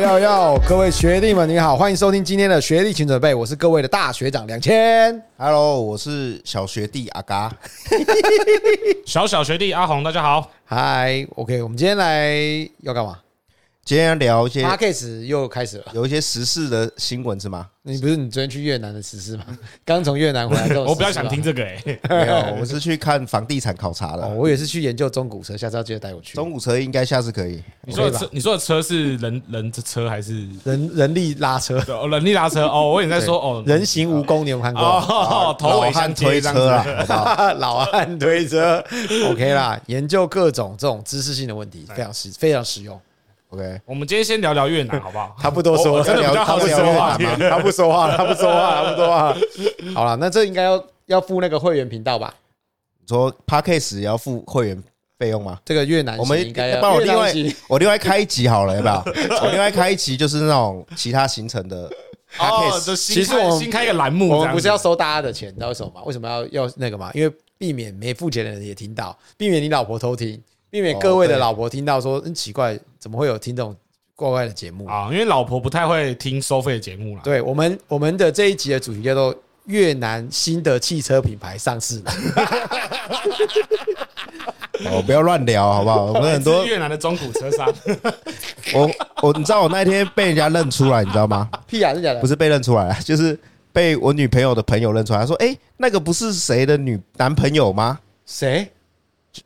要要要！各位学弟们，你好，欢迎收听今天的学弟请准备，我是各位的大学长两千。Hello，我是小学弟阿嘎，小小学弟阿红，大家好。Hi，OK，我们今天来要干嘛？今天聊一些 Podcast 又开始了，有一些时事的新闻是吗？你不是你昨天去越南的时事吗？刚从越南回来，我比较想听这个哎、欸，没有，我是去看房地产考察的。我也是去研究中古车，下次要记得带我去。中古车应该下次可以。你说的车，你说的车是人人的车还是人人力拉车？人力拉车哦，我也在说哦，人形蜈蚣你有看过？哦，头尾相接这样子，老汉推车，OK 啦。研究各种这种知识性的问题，非常实非常实用。OK，我们今天先聊聊越南，好不好？他不多说，他聊他不说话，他不说话，他不说话，他不说话。好了，那这应该要要付那个会员频道吧？你说 Parkcase 也要付会员费用吗？这个越南，我们应该要帮我另外我另外开一集好了，要不要？我另外开一集就是那种其他行程的 Podcast。其实我们新开一个栏目，我们不是要收大家的钱，你知道为什么吗？为什么要要那个嘛？因为避免没付钱的人也听到，避免你老婆偷听。避免各位的老婆听到说，很奇怪，怎么会有听这种怪怪的节目啊？因为老婆不太会听收费的节目啦。对我们，我们的这一集的主题叫做越南新的汽车品牌上市了。哦，不要乱聊好不好？我们 很多越南的中古车商。我我你知道我那天被人家认出来，你知道吗？屁啊，是假的？不是被认出来，就是被我女朋友的朋友认出来。他说：“哎，那个不是谁的女男朋友吗？”谁？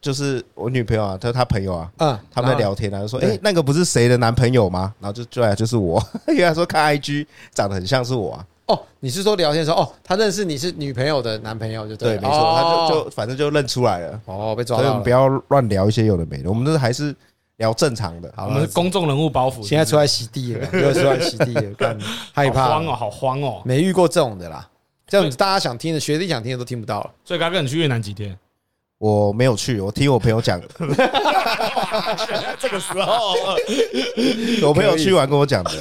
就是我女朋友啊，他是他朋友啊，嗯，他们在聊天啊，就说，哎，那个不是谁的男朋友吗？然后就对啊，就是我，因为他说看 IG 长得很像是我啊。哦，你是说聊天的时候，哦，他认识你是女朋友的男朋友就对，对，没错，他就就反正就认出来了。哦，被抓到了。所以我们不要乱聊一些有的没的，我们这还是聊正常的。我们是公众人物包袱，现在出来洗地了，又出来洗地了，干害怕，慌哦，好慌哦，没遇过这种的啦。这样子大家想听的学弟想听的都听不到了。所以刚刚你去越南几天？我没有去，我听我朋友讲的。这个时候，我朋友去完跟我讲的，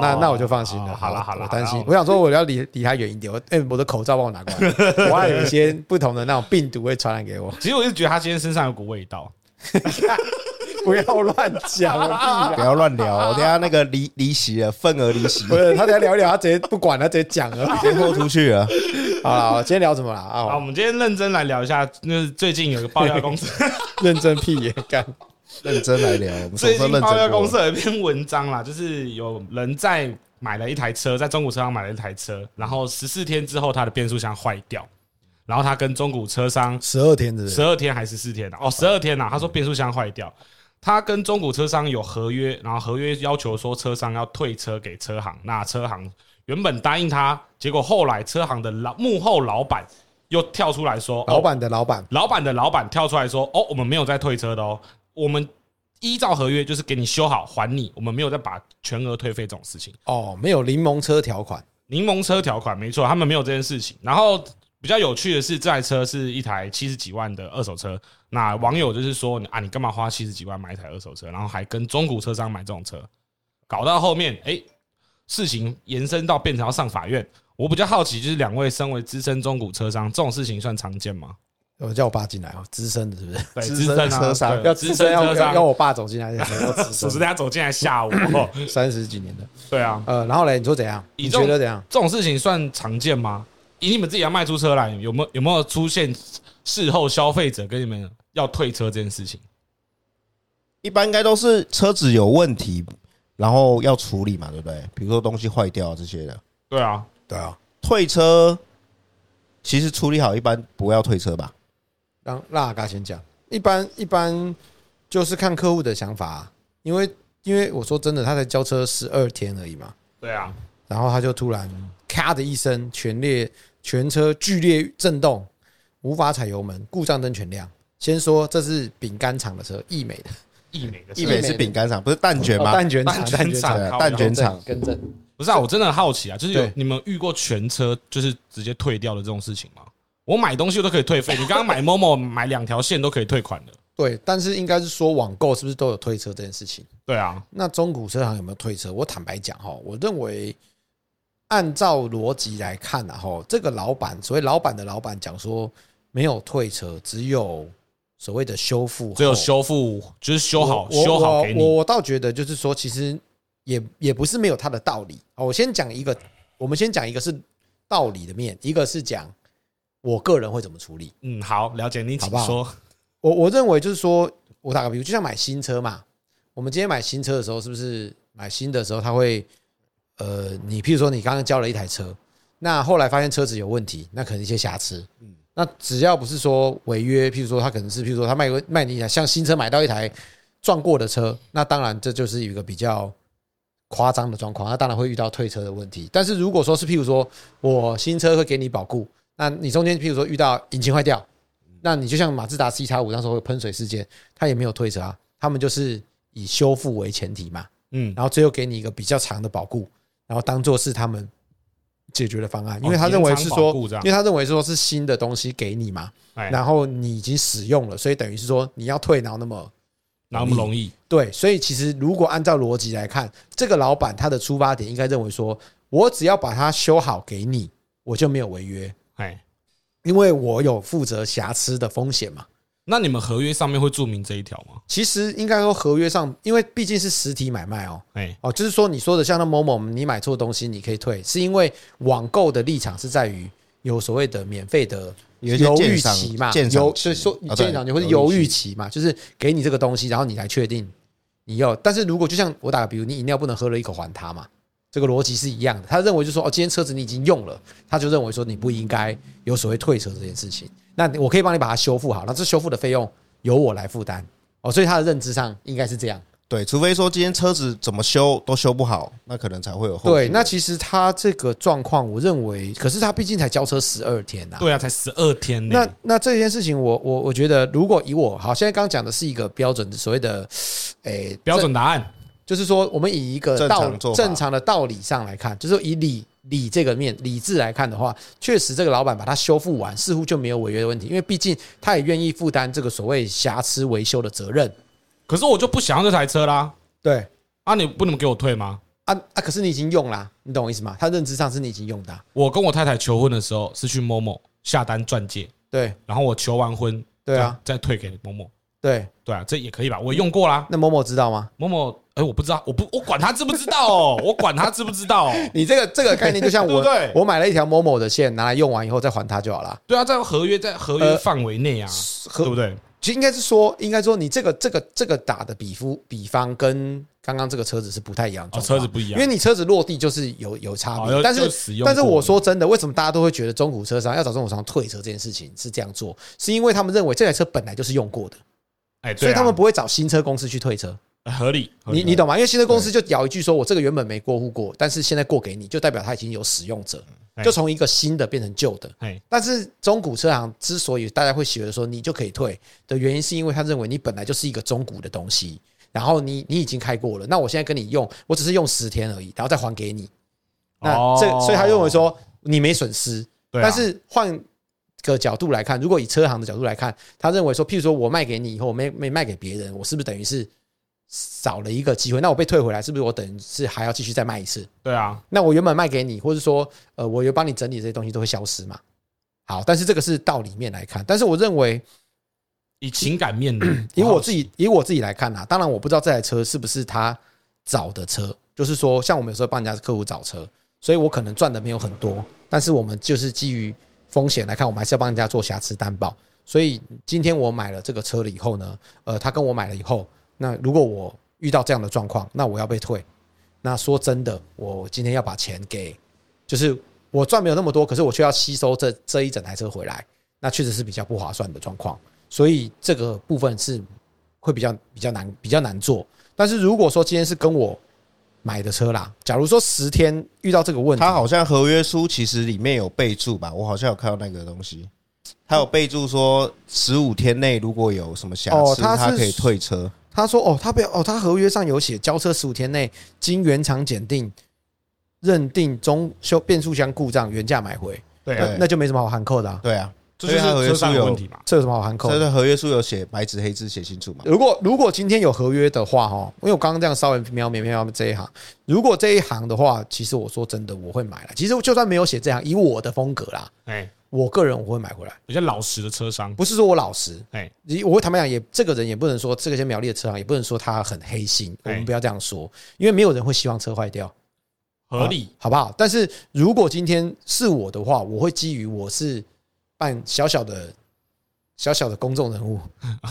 那那我就放心了。好了好了，我担心，我想说我要离离他远一点。我哎，我的口罩帮我拿过来，我还有一些不同的那种病毒会传染给我。其实我一直觉得他今天身上有股味道。不要乱讲，不要乱聊。我等下那个离离席了，份额离席。不是他等下聊一聊，他直接不管，他直接讲了，直接豁出去了。好了，今天聊什么了？啊，我们今天认真来聊一下，就是最近有个爆料公司，认真屁也干，认真来聊。最近爆料公司有一篇文章啦，就是有人在买了一台车，在中古车商买了一台车，然后十四天之后，他的变速箱坏掉，然后他跟中古车商十二天的，十二天还是四天哦，十二天呐，他说变速箱坏掉。他跟中古车商有合约，然后合约要求说车商要退车给车行，那车行原本答应他，结果后来车行的老幕后老板又跳出来说，老板的老板，老板的老板跳出来说，哦，我们没有在退车的哦，我们依照合约就是给你修好还你，我们没有再把全额退费这种事情。哦，没有柠檬车条款，柠檬车条款没错，他们没有这件事情。然后比较有趣的是，这台车是一台七十几万的二手车。那网友就是说啊，你干嘛花七十几万买一台二手车，然后还跟中古车商买这种车，搞到后面，哎，事情延伸到变成要上法院。我比较好奇，就是两位身为资深中古车商，这种事情算常见吗？我叫我爸进来哦，资深的是不是？对，资深车商要资深要 要我爸走进来，是大家走进来吓我，三十几年的。对啊，呃，然后嘞，你说怎样？你觉得怎样？这种事情算常见吗？以你们自己要卖出车来，有没有有没有出现事后消费者跟你们？要退车这件事情，一般应该都是车子有问题，然后要处理嘛，对不对？比如说东西坏掉这些的。对啊，对啊。退车其实处理好，一般不要退车吧？让让阿嘎先讲。一般一般就是看客户的想法啊，因为因为我说真的，他才交车十二天而已嘛。对啊。然后他就突然咔的一声，全列全车剧烈震动，无法踩油门，故障灯全亮。先说这是饼干厂的车，易美的，易美的，易美是饼干厂，不是蛋卷吗？蛋卷厂，蛋卷厂，蛋卷厂，更正。不是啊，我真的很好奇啊，就是有你们遇过全车就是直接退掉的这种事情吗？我买东西我都可以退费，你刚刚 买 Momo 买两条线都可以退款的。对，但是应该是说网购是不是都有退车这件事情？对啊，那中古车行有没有退车？我坦白讲哈，我认为按照逻辑来看啊，哈，这个老板，所谓老板的老板讲说没有退车，只有。所谓的修复，只有修复，就是修好，修好给你。我我倒觉得，就是说，其实也也不是没有它的道理。我先讲一个，我们先讲一个是道理的面，一个是讲我个人会怎么处理。嗯，好，了解你，请说。我我认为就是说，我打个比如，就像买新车嘛，我们今天买新车的时候，是不是买新的时候，他会呃，你譬如说你刚刚交了一台车，那后来发现车子有问题，那可能一些瑕疵，嗯，那只要不是说违约，譬如说他可能是譬如说他卖个卖你一台像新车买到一台撞过的车，那当然这就是一个比较夸张的状况，那当然会遇到退车的问题。但是如果说是譬如说我新车会给你保固，那你中间譬如说遇到引擎坏掉。那你就像马自达 C 叉五那时候有喷水事件，他也没有退车啊，他们就是以修复为前提嘛，嗯，然后最后给你一个比较长的保固，然后当做是他们解决的方案，因为他认为是说，因为他认为说是新的东西给你嘛，然后你已经使用了，所以等于是说你要退，然后那么那么容易，对，所以其实如果按照逻辑来看，这个老板他的出发点应该认为说，我只要把它修好给你，我就没有违约，哎。因为我有负责瑕疵的风险嘛，那你们合约上面会注明这一条吗？其实应该说合约上，因为毕竟是实体买卖哦，哎哦，就是说你说的像那某某，你买错东西你可以退，是因为网购的立场是在于有所谓的免费的犹豫期嘛，犹所以说鉴赏期或者犹豫期嘛，就是给你这个东西，然后你来确定你要。但是如果就像我打个比如，你饮料不能喝了一口还他嘛。这个逻辑是一样的，他认为就是说，哦，今天车子你已经用了，他就认为说你不应该有所谓退车这件事情。那我可以帮你把它修复好，那这修复的费用由我来负担哦。所以他的认知上应该是这样。对，除非说今天车子怎么修都修不好，那可能才会有后。对，那其实他这个状况，我认为，可是他毕竟才交车十二天呐。对啊，才十二天。那那这件事情我，我我我觉得，如果以我好，现在刚刚讲的是一个标准的所谓的，诶，标准答案。就是说，我们以一个道正常的道理上来看，就是以理理这个面理智来看的话，确实这个老板把它修复完，似乎就没有违约的问题，因为毕竟他也愿意负担这个所谓瑕疵维修的责任。可是我就不想要这台车啦。对啊，你不能给我退吗？啊啊！可是你已经用啦，你懂我意思吗？他认知上是你已经用的。我跟我太太求婚的时候是去某某下单钻戒，对，然后我求完婚，对啊，再退给某某。对对啊，这也可以吧？我用过啦。那某某知道吗？某某，哎，我不知道，我不，我管他知不知道哦，我管他知不知道哦。你这个这个概念就像我，我买了一条某某的线，拿来用完以后再还他就好了。对啊，在合约在合约范围内啊，对不对？其实应该是说，应该说你这个这个这个打的比夫比方跟刚刚这个车子是不太一样的，车子不一样，因为你车子落地就是有有差别。但是但是我说真的，为什么大家都会觉得中古车商要找中古商退车这件事情是这样做？是因为他们认为这台车本来就是用过的。哎，所以他们不会找新车公司去退车，合理。你你懂吗？因为新车公司就咬一句说：“我这个原本没过户过，但是现在过给你，就代表它已经有使用者，就从一个新的变成旧的。”但是中古车行之所以大家会觉得说你就可以退的原因，是因为他认为你本来就是一个中古的东西，然后你你已经开过了，那我现在跟你用，我只是用十天而已，然后再还给你。那这所以他认为说你没损失，但是换。个角度来看，如果以车行的角度来看，他认为说，譬如说我卖给你以后，我没没卖给别人，我是不是等于是少了一个机会？那我被退回来，是不是我等于是还要继续再卖一次？对啊，那我原本卖给你，或者说呃，我有帮你整理这些东西都会消失嘛？好，但是这个是道理面来看，但是我认为以情感面，以我自己以我自己来看啊，当然我不知道这台车是不是他找的车，就是说像我们有时候帮人家客户找车，所以我可能赚的没有很多，但是我们就是基于。风险来看，我们还是要帮人家做瑕疵担保。所以今天我买了这个车了以后呢，呃，他跟我买了以后，那如果我遇到这样的状况，那我要被退。那说真的，我今天要把钱给，就是我赚没有那么多，可是我却要吸收这这一整台车回来，那确实是比较不划算的状况。所以这个部分是会比较比较难比较难做。但是如果说今天是跟我买的车啦，假如说十天遇到这个问题，他好像合约书其实里面有备注吧？我好像有看到那个东西，他有备注说十五天内如果有什么瑕疵，他可以退车。他说：“哦，他不要哦，他合约上有写，交车十五天内经原厂检定认定中修变速箱故障原价买回。”对，那就没什么好含扣的。对啊，这就是合约书有问题嘛？这有什么好含扣？这个合约书有写白纸黑字写清楚嘛？如果如果今天有合约的话，哈，因为我刚刚这样稍微瞄瞄瞄这一行，如果这一行的话，其实我说真的，我会买了。其实就算没有写这行，以我的风格啦，哎，我个人我会买回来。比较老实的车商，不是说我老实，哎，我会坦白讲，也这个人也不能说这个些苗栗的车行，也不能说他很黑心。我们不要这样说，因为没有人会希望车坏掉，合理好不好？但是如果今天是我的话，我会基于我是办小小的。小小的公众人物，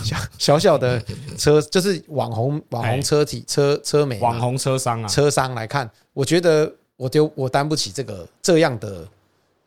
小小小的车就是网红网红车体车车媒网红车商啊，车商来看，我觉得我丢我担不起这个这样的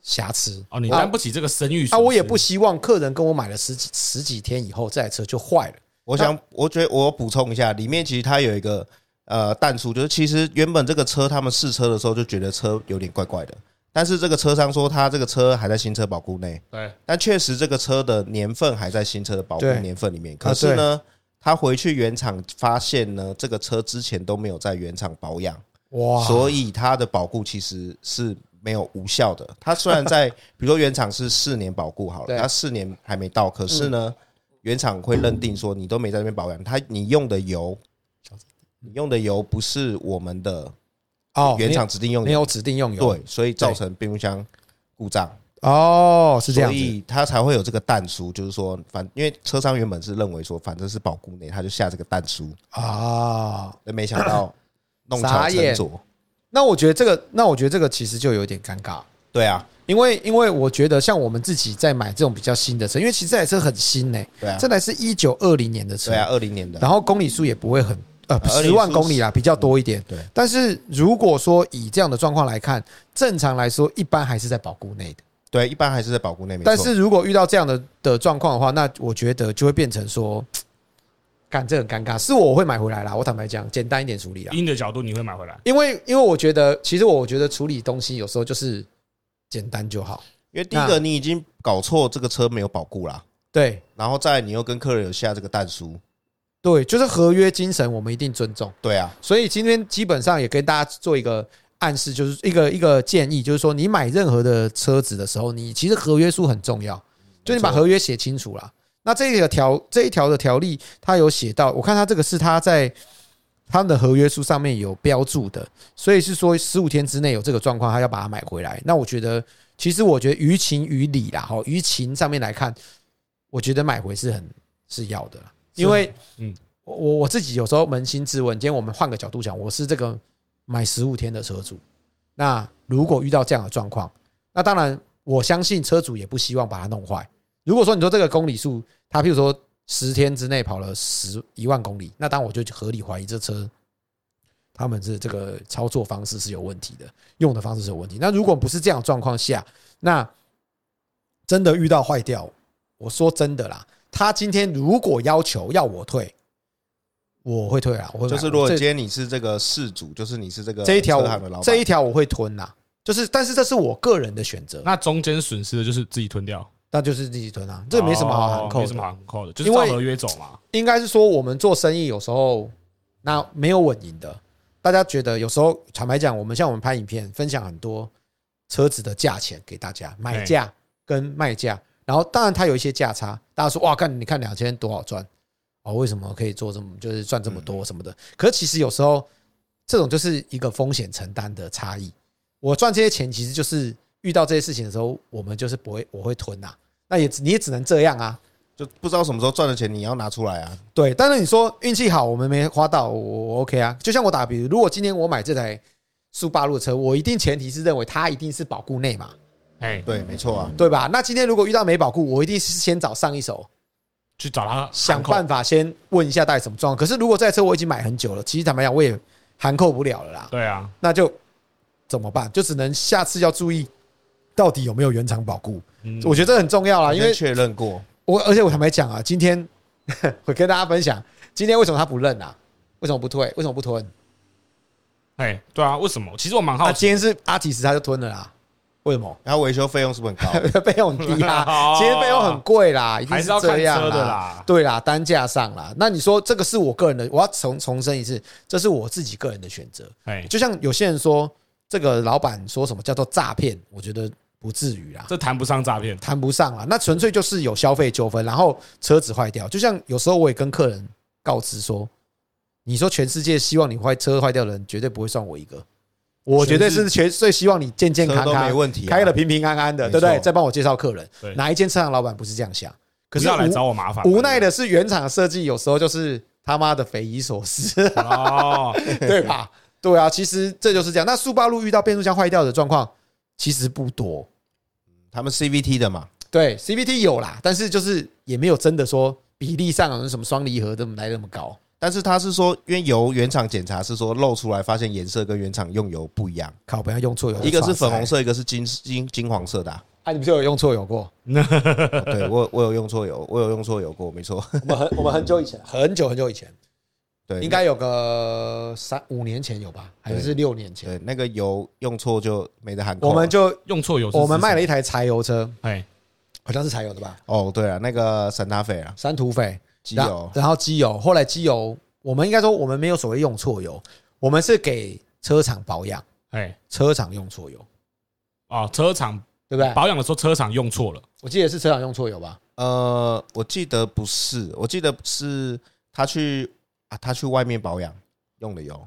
瑕疵哦，你担不起这个声誉啊，我也不希望客人跟我买了十几十几天以后这台车就坏了。我想，我觉得我补充一下，里面其实它有一个呃但书，就是其实原本这个车他们试车的时候就觉得车有点怪怪的。但是这个车商说，他这个车还在新车保固内。对，但确实这个车的年份还在新车的保固年份里面。可是呢，他回去原厂发现呢，这个车之前都没有在原厂保养。哇！所以它的保固其实是没有无效的。它虽然在，比如说原厂是四年保固好了，它四年还没到，可是呢，原厂会认定说你都没在那边保养，它你用的油，你用的油不是我们的。哦，原厂指定用油，没有指定用油，对，所以造成变速箱故障。哦，是这样，所以他才会有这个弹书，就是说，反因为车商原本是认为说，反正是保固内，他就下这个弹书。啊，没想到 弄巧成拙。那我觉得这个，那我觉得这个其实就有点尴尬。对啊，因为因为我觉得像我们自己在买这种比较新的车，因为其实这台车很新呢，对啊，这台是一九二零年的车，对啊，二零年的，然后公里数也不会很。呃，十万公里啦，比较多一点。对，但是如果说以这样的状况来看，正常来说，一般还是在保固内的。对，一般还是在保固内。但是如果遇到这样的的状况的话，那我觉得就会变成说，干这很尴尬。是我会买回来啦，我坦白讲，简单一点处理啊。硬的角度你会买回来，因为因为我觉得，其实我觉得处理东西有时候就是简单就好。因为第一个，你已经搞错这个车没有保固啦。对，然后再你又跟客人有下这个蛋书。对，就是合约精神，我们一定尊重。对啊，所以今天基本上也跟大家做一个暗示，就是一个一个建议，就是说你买任何的车子的时候，你其实合约书很重要，就你把合约写清楚了。那这个条这一条的条例，它有写到，我看它这个是它在他们的合约书上面有标注的，所以是说十五天之内有这个状况，他要把它买回来。那我觉得，其实我觉得于情于理啦，哈，于情上面来看，我觉得买回是很是要的。因为，嗯，我我自己有时候扪心自问，今天我们换个角度讲，我是这个买十五天的车主，那如果遇到这样的状况，那当然我相信车主也不希望把它弄坏。如果说你说这个公里数，他譬如说十天之内跑了十一万公里，那当然我就合理怀疑这车他们是这个操作方式是有问题的，用的方式是有问题。那如果不是这样状况下，那真的遇到坏掉，我说真的啦。他今天如果要求要我退，我会退啊。我就是如果今天你是这个事主，就是你是这个这一条这一条我会吞呐。就是，但是这是我个人的选择。那中间损失的就是自己吞掉，那就是自己吞啊。这没什么好含扣，没什么好含扣的，就是照合约走嘛。应该是说我们做生意有时候那没有稳赢的。大家觉得有时候坦白讲，我们像我们拍影片分享很多车子的价钱给大家，买价跟卖价。然后，当然它有一些价差，大家说哇，看你看两千多少赚哦？为什么可以做这么就是赚这么多什么的？可是其实有时候这种就是一个风险承担的差异。我赚这些钱，其实就是遇到这些事情的时候，我们就是不会我会吞呐。那也你也只能这样啊，就不知道什么时候赚的钱你要拿出来啊。对，但是你说运气好，我们没花到，我我 OK 啊。就像我打比如，如果今天我买这台速霸陆的车，我一定前提是认为它一定是保固内嘛。哎，对，没错啊，对吧？那今天如果遇到没保固，我一定是先找上一手去找他，想办法先问一下到底什么状况。可是如果这台车我已经买很久了，其实坦白讲我也含扣不了了啦。对啊，那就怎么办？就只能下次要注意到底有没有原厂保固。我觉得这很重要啦，因为确认过。我而且我坦白讲啊，今天 我跟大家分享，今天为什么他不认啊？为什么不退？为什么不吞？哎，对啊，为什么？其实我蛮好奇，今天是阿提斯他就吞了啦。为什么？然后维修费用是不是很高？费用很低啊，其实费用很贵啦，一定是这样的啦。对啦，单价上啦。那你说这个是我个人的，我要重重申一次，这是我自己个人的选择。哎，就像有些人说这个老板说什么叫做诈骗，我觉得不至于啦，这谈不上诈骗，谈不上啦，那纯粹就是有消费纠纷，然后车子坏掉。就像有时候我也跟客人告知说，你说全世界希望你坏车坏掉的人，绝对不会算我一个，我绝对是全最希望你健健康康、没问题、开的平平安安的，对不对？再帮我介绍客人，哪一间车行老板不是这样想？可是要来找我麻烦，无奈的是原厂设计有时候就是他妈的匪夷所思，哦，对吧？对啊，其实这就是这样。那速八路遇到变速箱坏掉的状况其实不多。他们 CVT 的嘛，对 CVT 有啦，但是就是也没有真的说比例上有什么双离合这么来那么高。但是他是说，因为油原厂检查是说漏出来发现颜色跟原厂用油不一样，靠，不要用错油，一个是粉红色，一个是金金金黄色的。啊，啊你不是有用错油过？对我 我有用错油，我有用错油过，没错。我们很我们很久以前，很久很久以前，对，应该有个三五年前有吧，还是六年前？对，那个油用错就没得喊。我们就用错油，我们卖了一台柴油车，哎，好像是柴油的吧？哦，对啊，那个山塔斐啊，山土斐机油，然后机油，后来机油，我们应该说我们没有所谓用错油，我们是给车厂保养，哎，车厂用错油，哦，车厂对不对？保养的时候车厂用错了，我记得是车厂用错油吧？呃，我记得不是，我记得是他去啊，他去外面保养用的油，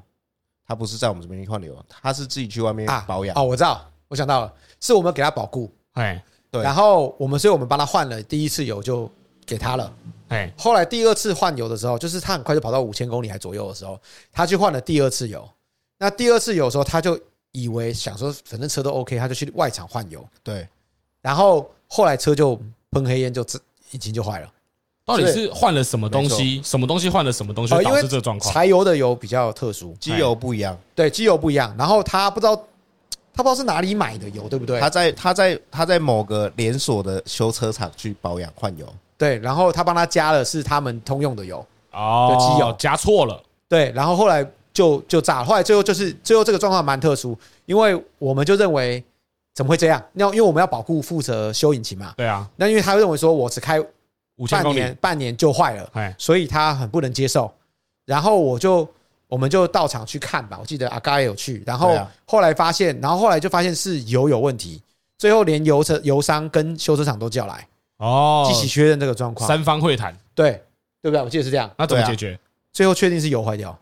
他不是在我们这边换的油，他是自己去外面保养。哦，我知道，我想到了，是我们给他保固，哎，对，然后我们，所以我们帮他换了第一次油就给他了，哎，后来第二次换油的时候，就是他很快就跑到五千公里还左右的时候，他去换了第二次油。那第二次油的时候，他就以为想说，反正车都 OK，他就去外厂换油。对，然后后来车就喷黑烟，就引擎就坏了。到底是换了什么东西？什么东西换了什么东西导致这个状况？柴油的油比较特殊，机油不一样。对，机油不一样。然后他不知道，他不知道是哪里买的油，对不对？他在他在他在某个连锁的修车厂去保养换油。对，然后他帮他加了是他们通用的油哦，机油加错了。对，然后后来。就就炸了，后来最后就是最后这个状况蛮特殊，因为我们就认为怎么会这样？那因为我们要保护负责修引擎嘛，对啊。那因为他认为说我只开半年半年就坏了，所以他很不能接受。然后我就我们就到场去看吧，我记得阿嘎也有去。然后后来发现，然后后来就发现是油有问题，最后连油车油商跟修车厂都叫来哦，一起确认这个状况，三方会谈，对对不对？我记得是这样。那怎么解决？最后确定是油坏掉。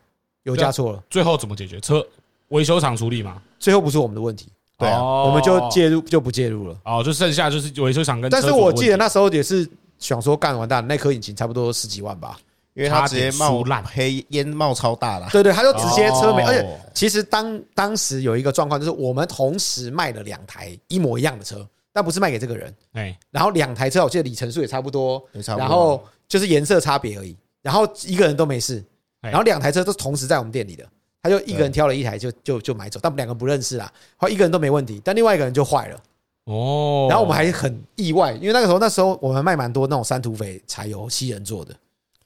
油加错了，最后怎么解决？车维修厂处理嘛。最后不是我们的问题，对啊，我们就介入就不介入了。哦，就剩下就是维修厂跟。但是我记得那时候也是想说，干完蛋，那颗引擎差不多十几万吧，因为它直接冒烂黑烟冒超大了。对对，他就直接车没，而且其实当当时有一个状况，就是我们同时卖了两台一模一样的车，但不是卖给这个人。哎，然后两台车我记得里程数也差不多，然后就是颜色差别而已，然后一个人都没事。然后两台车都同时在我们店里的，他就一个人挑了一台就就就买走，但我们两个不认识啦，后来一个人都没问题，但另外一个人就坏了。哦，然后我们还很意外，因为那个时候那时候我们卖蛮多那种三土匪柴油七人座的，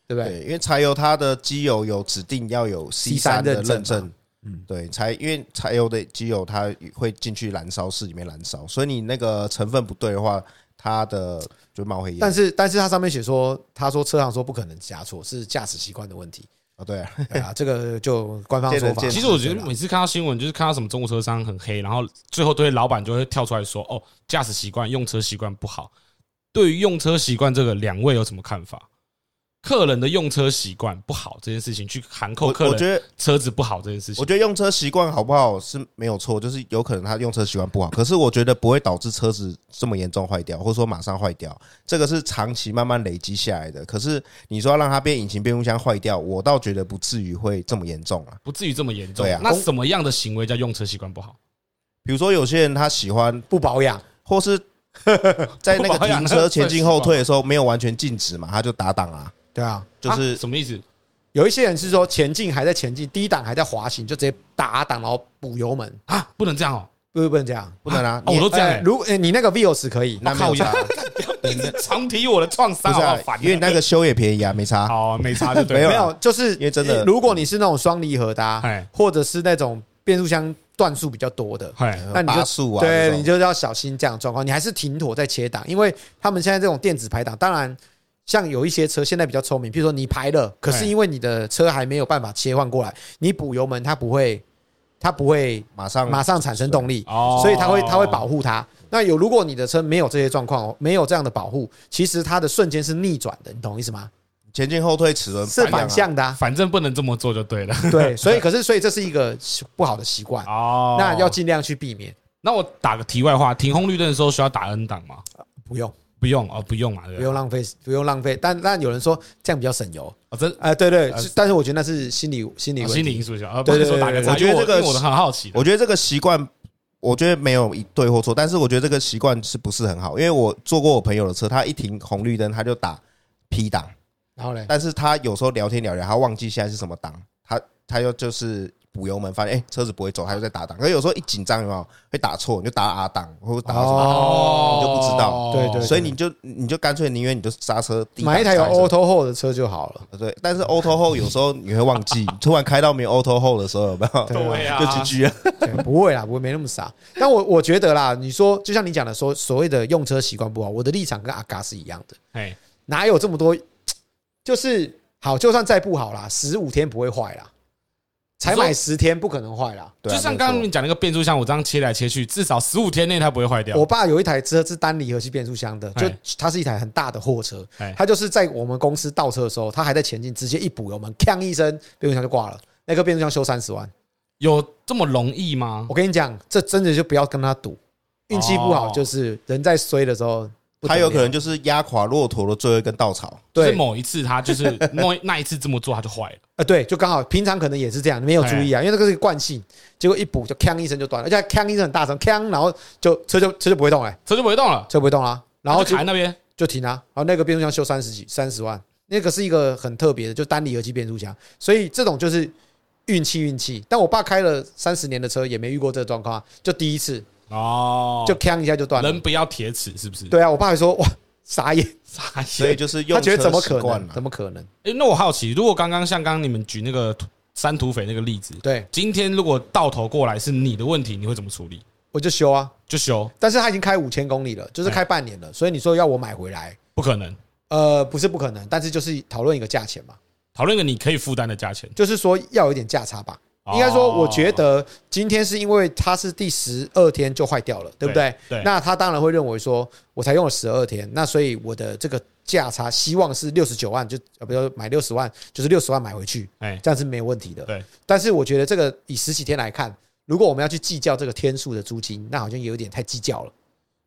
对不对？因为柴油它的机油有指定要有 C 三的认证，嗯，对，柴因为柴油的机油它会进去燃烧室里面燃烧，所以你那个成分不对的话，它的就冒黑烟。但是但是它上面写说，他说车上说不可能加错，是驾驶习惯的问题。哦，对啊，对啊，这个就官方说法。其实我觉得每次看到新闻，就是看到什么中国车商很黑，然后最后对老板就会跳出来说：“哦，驾驶习惯、用车习惯不好。”对于用车习惯这个，两位有什么看法？客人的用车习惯不好这件事情，去函扣客人，我觉得车子不好这件事情，我觉得用车习惯好不好是没有错，就是有可能他用车习惯不好，可是我觉得不会导致车子这么严重坏掉，或者说马上坏掉，这个是长期慢慢累积下来的。可是你说要让它变引擎变速箱坏掉，我倒觉得不至于会这么严重啊，不至于这么严重。对啊，那什么样的行为叫用车习惯不好？比如说有些人他喜欢不保养，或是在那个停车前进后退的时候没有完全静止嘛，他就打档啊。对啊，就是什么意思？有一些人是说前进还在前进，低档还在滑行，就直接打档然后补油门啊？不能这样哦，不不能这样，不能啊！我都这样。如果你那个 Vios 可以，那没差。常 提我的创伤，好烦。因为那个修也便宜啊，没差。哦，没差就对。没有，就是因为真的，如果你是那种双离合的，或者是那种变速箱段数比较多的，那你就啊对，你就要小心这样状况。你还是停妥再切档，因为他们现在这种电子排档，当然。像有一些车现在比较聪明，比如说你排了，可是因为你的车还没有办法切换过来，你补油门它不会它不会马上马上产生动力，哦，所以它会它会保护它。那有如果你的车没有这些状况，没有这样的保护，其实它的瞬间是逆转的，你懂我意思吗？前进后退齿轮是反向的，反正不能这么做就对了。对，所以可是所以这是一个不好的习惯哦，那要尽量去避免。那我打个题外话，停红绿灯的时候需要打 N 档吗？不用，不用哦，不用嘛，不用浪费，不用浪费。但但有人说这样比较省油啊，真哎对对，但是我觉得那是心理心理心理因素啊。对对对，我觉得这个我都很好奇，我觉得这个习惯，我觉得没有一对或错，但是我觉得这个习惯是不是很好？因为我坐过我朋友的车，他一停红绿灯他就打 P 档。然后嘞，但是他有时候聊天聊聊，他忘记现在是什么档，他他又就是补油门，发现哎车子不会走，他就在打档。可是有时候一紧张有没有会打错，你就打 R 档或者打什么档，你就不知道。对对，所以你就你就干脆宁愿你就刹车，买一台有 Auto Hold 的车就好了。对，但是 Auto Hold 有时候你会忘记，突然开到没有 Auto Hold 的时候有没有？对啊，就 GG 了。不会啦，不会没那么傻。但我我觉得啦，你说就像你讲的说，所谓的用车习惯不好，我的立场跟阿嘎是一样的。哎，哪有这么多？就是。好，就算再不好啦，十五天不会坏啦。才买十天不可能坏啦。就像刚刚你讲那个变速箱，我这样切来切去，至少十五天内它不会坏掉。我爸有一台车是单离合器变速箱的，就它是一台很大的货车，它就是在我们公司倒车的时候，它还在前进，直接一补油门，锵一声，变速箱就挂了。那个变速箱修三十万，有这么容易吗？我跟你讲，这真的就不要跟他赌，运气不好就是人在衰的时候。他有可能就是压垮骆驼的最后一根稻草。对，某一次他就是 那那一次这么做，他就坏了。呃，对，就刚好平常可能也是这样，没有注意啊，因为那个是惯性。结果一补就锵一声就断了，而且锵一声很大声，锵，然后就车就车就不会动了，车就不会动了，车不会动了，然后就那边就停啊。然后那个变速箱修三十几三十万，那个是一个很特别的，就单离合器变速箱。所以这种就是运气运气。但我爸开了三十年的车，也没遇过这个状况，就第一次哦，就锵一下就断了。人不要铁齿，是不是？对啊，我爸还说哇。傻眼，傻眼，所以就是用他觉得怎么可能？怎么可能？哎，那我好奇，如果刚刚像刚刚你们举那个三土匪那个例子，对，今天如果到头过来是你的问题，你会怎么处理？我就修啊，就修。但是他已经开五千公里了，就是开半年了，所以你说要我买回来，不可能。呃，不是不可能，但是就是讨论一个价钱嘛，讨论一个你可以负担的价钱，就是说要有一点价差吧。应该说，我觉得今天是因为它是第十二天就坏掉了，对不对？对。那他当然会认为说，我才用了十二天，那所以我的这个价差希望是六十九万，就呃，比如说买六十万，就是六十万买回去，哎，这样是没有问题的。对。但是我觉得这个以十几天来看，如果我们要去计较这个天数的租金，那好像有点太计较了。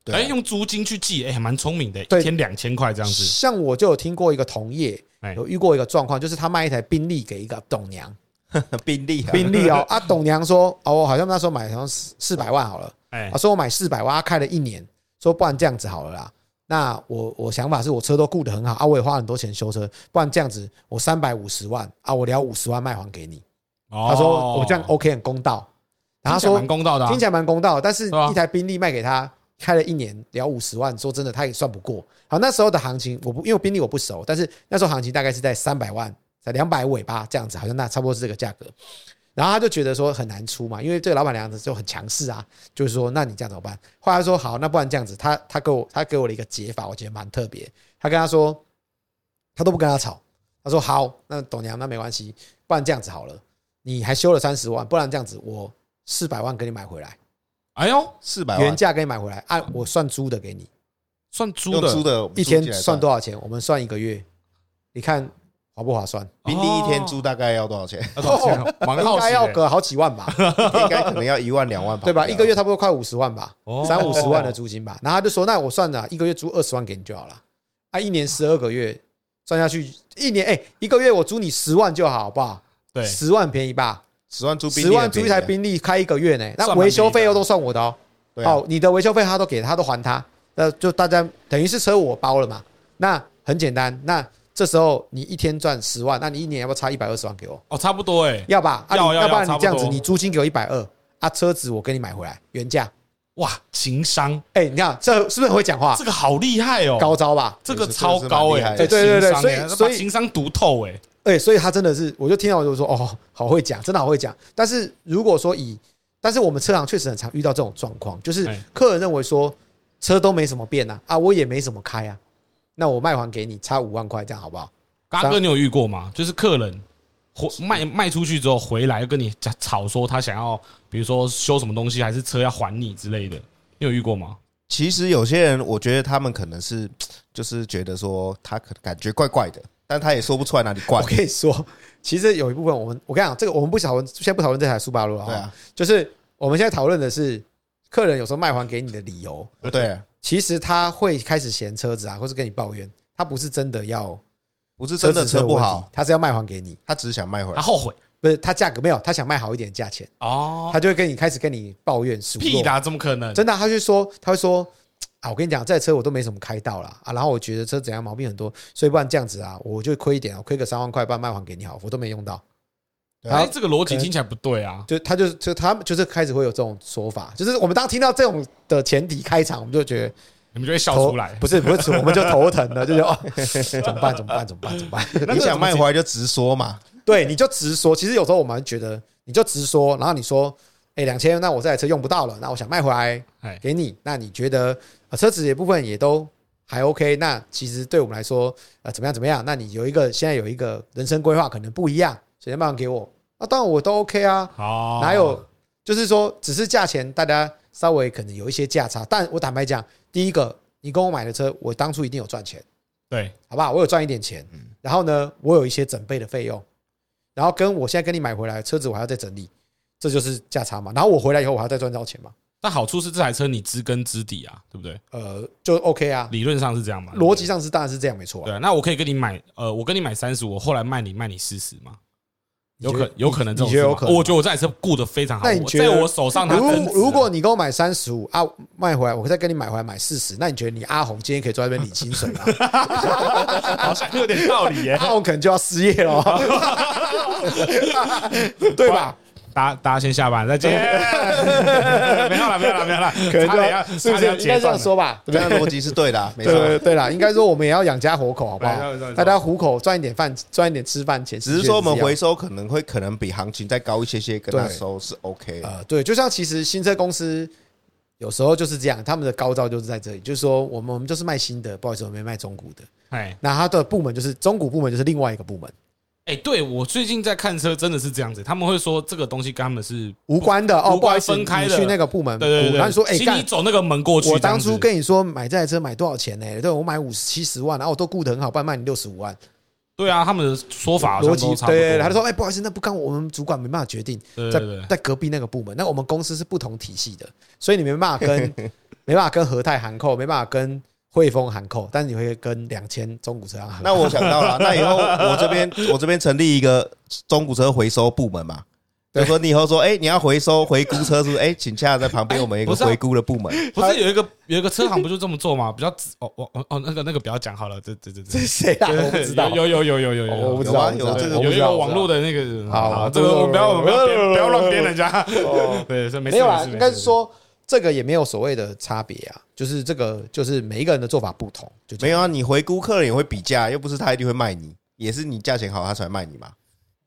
对。哎，用租金去计，哎，还蛮聪明的，一天两千块这样子。像我就有听过一个同业，有遇过一个状况，就是他卖一台宾利给一个董娘。宾利，宾利哦，啊，董娘说，哦，我好像那时候买好像四四百万好了，哎，他说我买四百万，他开了一年，说不然这样子好了啦，那我我想法是我车都顾得很好啊，我也花很多钱修车，不然这样子我三百五十万啊，我聊五十万卖还给你，他说我这样 OK 很公道，然后他说蛮公道的，听起来蛮公道，但是一台宾利卖给他开了一年聊五十万，说真的他也算不过，好那时候的行情我不因为宾利我不熟，但是那时候行情大概是在三百万。才两百尾巴这样子，好像那差不多是这个价格。然后他就觉得说很难出嘛，因为这个老板娘子就很强势啊，就是说那你这样怎么办？后来说好，那不然这样子，他他给我他给我了一个解法，我觉得蛮特别。他跟他说，他都不跟他吵。他说好，那董娘那没关系，不然这样子好了，你还修了三十万，不然这样子我四百万给你买回来。哎呦，四百万原价给你买回来，按我算租的给你，算租的，租的一天算多少钱？我们算一个月，你看。划不划算？宾利一天租大概要多少钱？多少钱？应该要个好几万吧？应该可能要一万两万吧？对吧？一个月差不多快五十万吧，三五十万的租金吧。然后他就说：“那我算了，一个月租二十万给你就好了。啊，一年十二个月算下去，一年哎，一个月我租你十万就好，好不好？对，十万便宜吧？十万租十万租一台宾利开一个月呢？那维修费用都算我的哦。哦，你的维修费他都给他都还他，那就大家等于是车我包了嘛。那很简单，那。这时候你一天赚十万，那你一年要不要差一百二十万给我？哦，差不多哎，要吧？要要，要不然你这样子，你租金给我一百二啊，车子我给你买回来原价。哇，情商哎，你看这是不是很会讲话？这个好厉害哦，高招吧？这个超高哎，对对对对，所以所以情商独透哎，哎，所以他真的是，我就听到我就说哦，好会讲，真的好会讲。但是如果说以，但是我们车行确实很常遇到这种状况，就是客人认为说车都没什么变啊，啊，我也没怎么开啊。那我卖还给你，差五万块，这样好不好？嘎哥，你有遇过吗？就是客人回卖卖出去之后回来跟你吵说他想要，比如说修什么东西，还是车要还你之类的，你有遇过吗？其实有些人，我觉得他们可能是 就是觉得说他可感觉怪怪的，但他也说不出来哪里怪。我跟你说，其实有一部分我们，我跟你讲，这个我们不讨论，先不讨论这台速霸陆了。对啊，就是我们现在讨论的是客人有时候卖还给你的理由。对，其实他会开始嫌车子啊，或是跟你抱怨，他不是真的要。不是真的车不好，他是要卖还给你，他只是想卖回来，他后悔，不是他价格没有，他想卖好一点价钱。哦，他就会跟你开始跟你抱怨，屁的，怎么可能？真的，他就说，他会说啊，我跟你讲，这台车我都没怎么开到了啊，然后我觉得车怎样毛病很多，所以不然这样子啊，我就亏一点，我亏个三万块，不然卖还给你好，我都没用到。哎，这个逻辑听起来不对啊，就他就就他们就是开始会有这种说法，就是我们当听到这种的前提开场，我们就觉得。你们就会笑出来，不是不是，我们就头疼了，就说哦，怎么办？怎么办？怎么办？怎么办？你想卖回来就直说嘛，对，你就直说。其实有时候我们觉得，你就直说，然后你说，哎，两千，那我这台车用不到了，那我想卖回来给你。那你觉得车子的部分也都还 OK？那其实对我们来说，呃，怎么样？怎么样？那你有一个现在有一个人生规划可能不一样，谁能办法给我？那当然我都 OK 啊。哦，哪有？就是说，只是价钱大家稍微可能有一些价差，但我坦白讲。第一个，你跟我买的车，我当初一定有赚钱，对，好不好？我有赚一点钱，然后呢，我有一些整备的费用，然后跟我现在跟你买回来的车子，我还要再整理，这就是价差嘛。然后我回来以后，我还要再赚到钱嘛。但好处是这台车你知根知底啊，对不对？呃，就 OK 啊，理论上是这样嘛，逻辑上是当然是这样，没错。对，那我可以跟你买，呃，我跟你买三十五，我后来卖你卖你四十吗？有可有可能这种，我觉得我这台车顾得非常好。那你觉得在我手上，如如果你给我买三十五啊，卖回来，我再跟你买回来买四十，那你觉得你阿红今天可以坐在那边领薪水吗？好像有点道理耶。阿红可能就要失业了，对吧？大家大家先下班，再见。没有了，没有了，没有了。可能就要是不是应该这样说吧？这样逻辑是对的，没错。对了，应该说我们也要养家活口，好不好？大家糊口赚一点饭，赚一点吃饭钱。只是说我们回收可能会可能比行情再高一些些，跟他收是 OK。呃，对，就像其实新车公司有时候就是这样，他们的高招就是在这里，就是说我们我们就是卖新的，不好意思，我们没卖中古的。哎，那他的部门就是中古部门，就是另外一个部门。哎，对我最近在看车，真的是这样子。他们会说这个东西跟他们是无关的哦，不好意思，分开的。去那个部门，对对对。然后说，哎，请你走那个门过去。我当初跟你说买这台车买多少钱呢？对，我买五十七十万，然后我都顾得很好，不然卖你六十五万。对啊，他们的说法逻辑对，他就说，哎，不好意思，那不干我们主管没办法决定，在在隔壁那个部门，那我们公司是不同体系的，所以你没办法跟 没办法跟和泰函扣，没办法跟。汇丰函扣，但是你会跟两千中古车行。那我想到了，那以后我这边我这边成立一个中古车回收部门嘛，就说你以后说，哎，你要回收回估车是不是？哎，请洽在旁边我们一个回估的部门。不是有一个有一个车行不就这么做吗？比较哦哦哦那个那个不要讲好了，这这这这是 谁啊？我不知道，有有有有有有，我不知道有这个有一个网络的那个，好，这个我不要不要 不要乱编人家。对，这没没有啊，应该是说。这个也没有所谓的差别啊，就是这个就是每一个人的做法不同，就没有啊。你回顾客人也会比价，又不是他一定会卖你，也是你价钱好他才卖你嘛。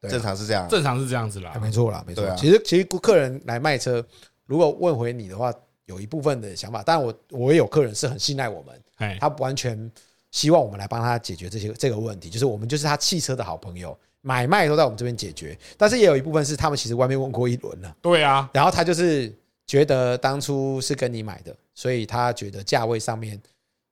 正常是这样，正常是这样子啦，没错啦，没错。其实其实客人来卖车，如果问回你的话，有一部分的想法，但我我也有客人是很信赖我们，他完全希望我们来帮他解决这些这个问题，就是我们就是他汽车的好朋友，买卖都在我们这边解决。但是也有一部分是他们其实外面问过一轮了，对啊，然后他就是。觉得当初是跟你买的，所以他觉得价位上面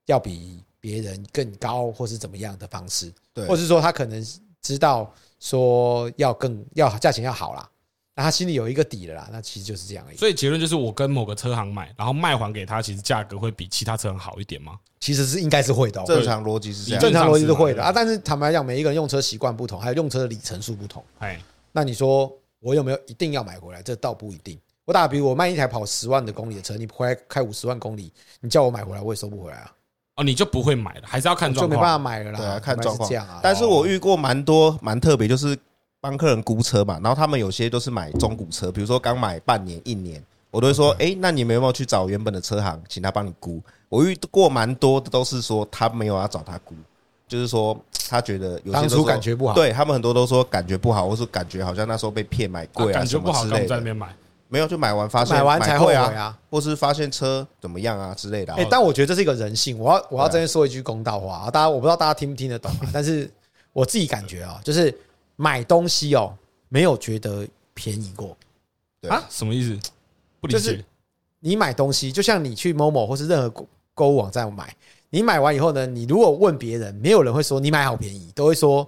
要比别人更高，或是怎么样的方式，对，或是说他可能知道说要更要价钱要好啦，那他心里有一个底了啦，那其实就是这样而已。所以结论就是，我跟某个车行买，然后卖还给他，其实价格会比其他车行好一点吗？其实是应该是会的，正常逻辑是这样，正常逻辑是会的啊。但是坦白讲，每一个人用车习惯不同，还有用车的里程数不同，哎，那你说我有没有一定要买回来？这倒不一定。我打比如，我卖一台跑十万的公里的车，你回来开五十万公里，你叫我买回来，我也收不回来啊！哦，你就不会买了，还是要看状况，就没办法买了啦。对啊，看状况。这样啊。但是我遇过蛮多蛮特别，就是帮客人估车嘛，然后他们有些都是买中古车，比如说刚买半年、一年，我都会说，哎，那你们有没有去找原本的车行，请他帮你估？我遇过蛮多的，都是说他没有要找他估，就是说他觉得有些当初感觉不好，对他们很多都说感觉不好，或是感觉好像那时候被骗买贵啊，感觉不好，在那边买。没有，就买完发现买完才后悔啊，或是发现车怎么样啊之类的。哎，但我觉得这是一个人性。我要我要这边说一句公道话啊，大家我不知道大家听不听得懂啊，但是我自己感觉啊，就是买东西哦，没有觉得便宜过。啊？什么意思？不理解。就是你买东西，就像你去 Momo 或是任何购购物网站买，你买完以后呢，你如果问别人，没有人会说你买好便宜，都会说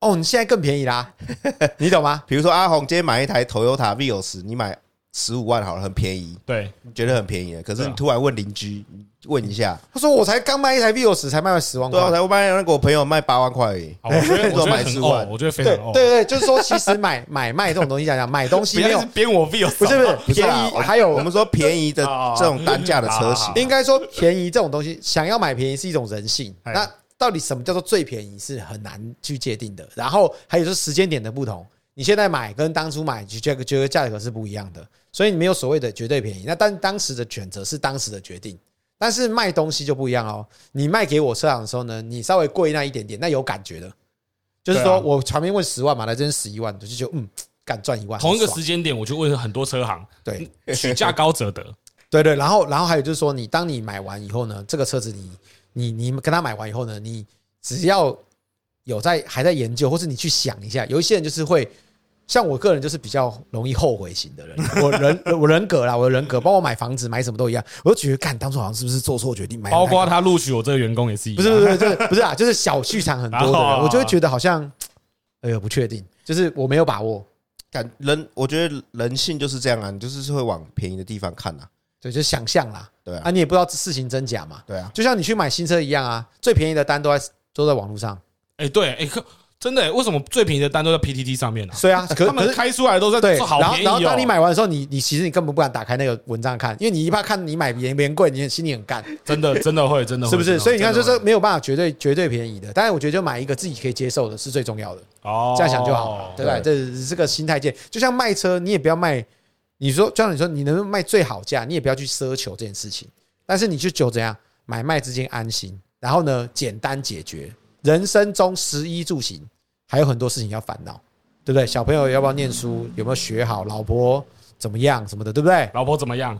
哦，你现在更便宜啦，你懂吗？比如说阿红今天买一台 Toyota Vios，你买十五万好了，很便宜，对，觉得很便宜了。可是你突然问邻居。问一下，他说我才刚卖一台 Vios，才卖了十万块。对，我才卖那个我朋友卖八万块而已。我觉得 我买十万，我觉得非常对对对，就是说其实买 买卖这种东西讲讲，买东西没有。编我 Vios，不是不是 便宜，还有我们说便宜的这种单价的车型，应该说便宜这种东西，想要买便宜是一种人性。那到底什么叫做最便宜是很难去界定的。然后还有就是时间点的不同，你现在买跟当初买，就觉得觉得价格是不一样的，所以你没有所谓的绝对便宜。那但当时的选择是当时的决定。但是卖东西就不一样哦。你卖给我车行的时候呢，你稍微贵那一点点，那有感觉的。就是说我旁边问十万嘛，来这边十一万，我就就嗯，敢赚一万。同一个时间点，我就问很多车行，对，取价高者得。对对，然后然后还有就是说，你当你买完以后呢，这个车子你你你跟他买完以后呢，你只要有在还在研究，或是你去想一下，有一些人就是会。像我个人就是比较容易后悔型的人，我人我人格啦，我的人格，包括买房子买什么都一样，我就觉得，干当初好像是不是做错决定？买包括他录取我这个员工也是一样，不是不是就是不是啊，就是小剧场很多的人，我就会觉得好像，哎呦不确定，就是我没有把握。感人，我觉得人性就是这样啊，你就是会往便宜的地方看啊，对，就想象啦，对啊，啊你也不知道事情真假嘛，对啊，就像你去买新车一样啊，最便宜的单都在都在网络上，哎对，哎可。真的、欸？为什么最便宜的单都在 PTT 上面呢？对啊，可他们开出来都在对，好便宜。然后当你买完的时候，你你其实你根本不敢打开那个文章看，因为你一怕看你买别人别人贵，你心里很干。真的真的会真的会，是不是？所以你看，就是没有办法绝对绝对便宜的。但是我觉得就买一个自己可以接受的是最重要的。哦，这样想就好了，对吧？这是这个心态键。就像卖车，你也不要卖。你说，就像你说，你能卖最好价，你也不要去奢求这件事情。但是你去求怎样买卖之间安心，然后呢，简单解决人生中食衣住行。还有很多事情要烦恼，对不对？小朋友要不要念书？有没有学好？老婆怎么样？什么的，对不对？老婆怎么样？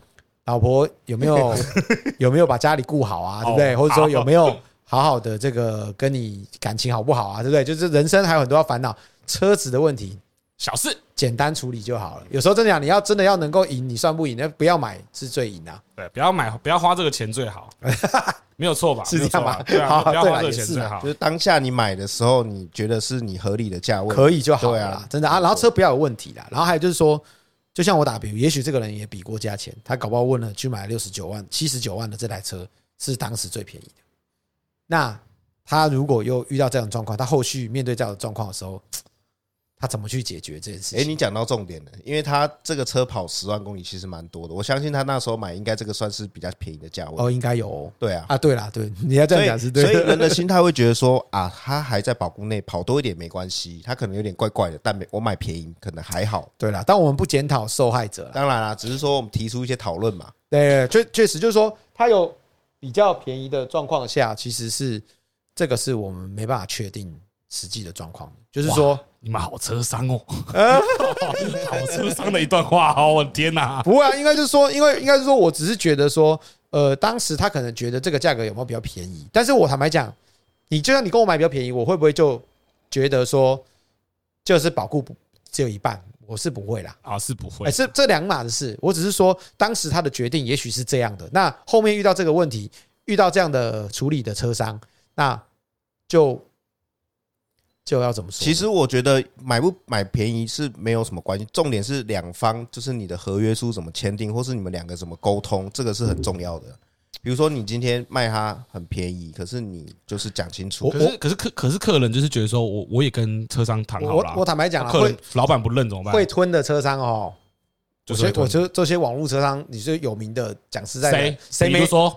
老婆有没有 有没有把家里顾好啊？对不对？或者说有没有好好的这个跟你感情好不好啊？对不对？就是人生还有很多要烦恼，车子的问题小事简单处理就好了。有时候真的讲，你要真的要能够赢，你算不赢，那不要买是最赢的。对，不要买，不要花这个钱最好。没有错吧？是这样吧？对啊，不要花这个钱最好。就是当下你买的时候，你觉得是你合理的价位，可以就好了啦。真的啊，然后车不要有问题啦。然后还有就是说，就像我打比，也许这个人也比过价钱，他搞不好问了去买六十九万、七十九万的这台车是当时最便宜的。那他如果又遇到这种状况，他后续面对这样的状况的时候。他怎么去解决这件事情？哎，你讲到重点了，因为他这个车跑十万公里其实蛮多的，我相信他那时候买应该这个算是比较便宜的价位哦，应该有哦。对啊，啊对啦，对，你要这样讲是对的。所以人的 心态会觉得说啊，他还在保固内跑多一点没关系，他可能有点怪怪的，但没我买便宜可能还好。对啦，但我们不检讨受害者，当然啦，只是说我们提出一些讨论嘛。对，确确实就是说，他有比较便宜的状况下，其实是这个是我们没办法确定实际的状况，就是说。你们好车商哦，好车商的一段话哦，我的天哪！不会啊，应该就是说，因为应该是说，我只是觉得说，呃，当时他可能觉得这个价格有没有比较便宜，但是我坦白讲，你就算你跟我买比较便宜，我会不会就觉得说，就是保固不只有一半？我是不会啦，啊，是不会，哎，是这两码的事。我只是说，当时他的决定也许是这样的，那后面遇到这个问题，遇到这样的处理的车商，那就。就要怎么说？其实我觉得买不买便宜是没有什么关系，重点是两方就是你的合约书怎么签订，或是你们两个怎么沟通，这个是很重要的。比如说你今天卖它很便宜，可是你就是讲清楚。可是可是客可是客人就是觉得说我我也跟车商谈好了，我我坦白讲，客人老板不认怎么办？会吞的车商哦，就是我觉得这些网络车商，你是有名的，讲实在的，谁谁没说？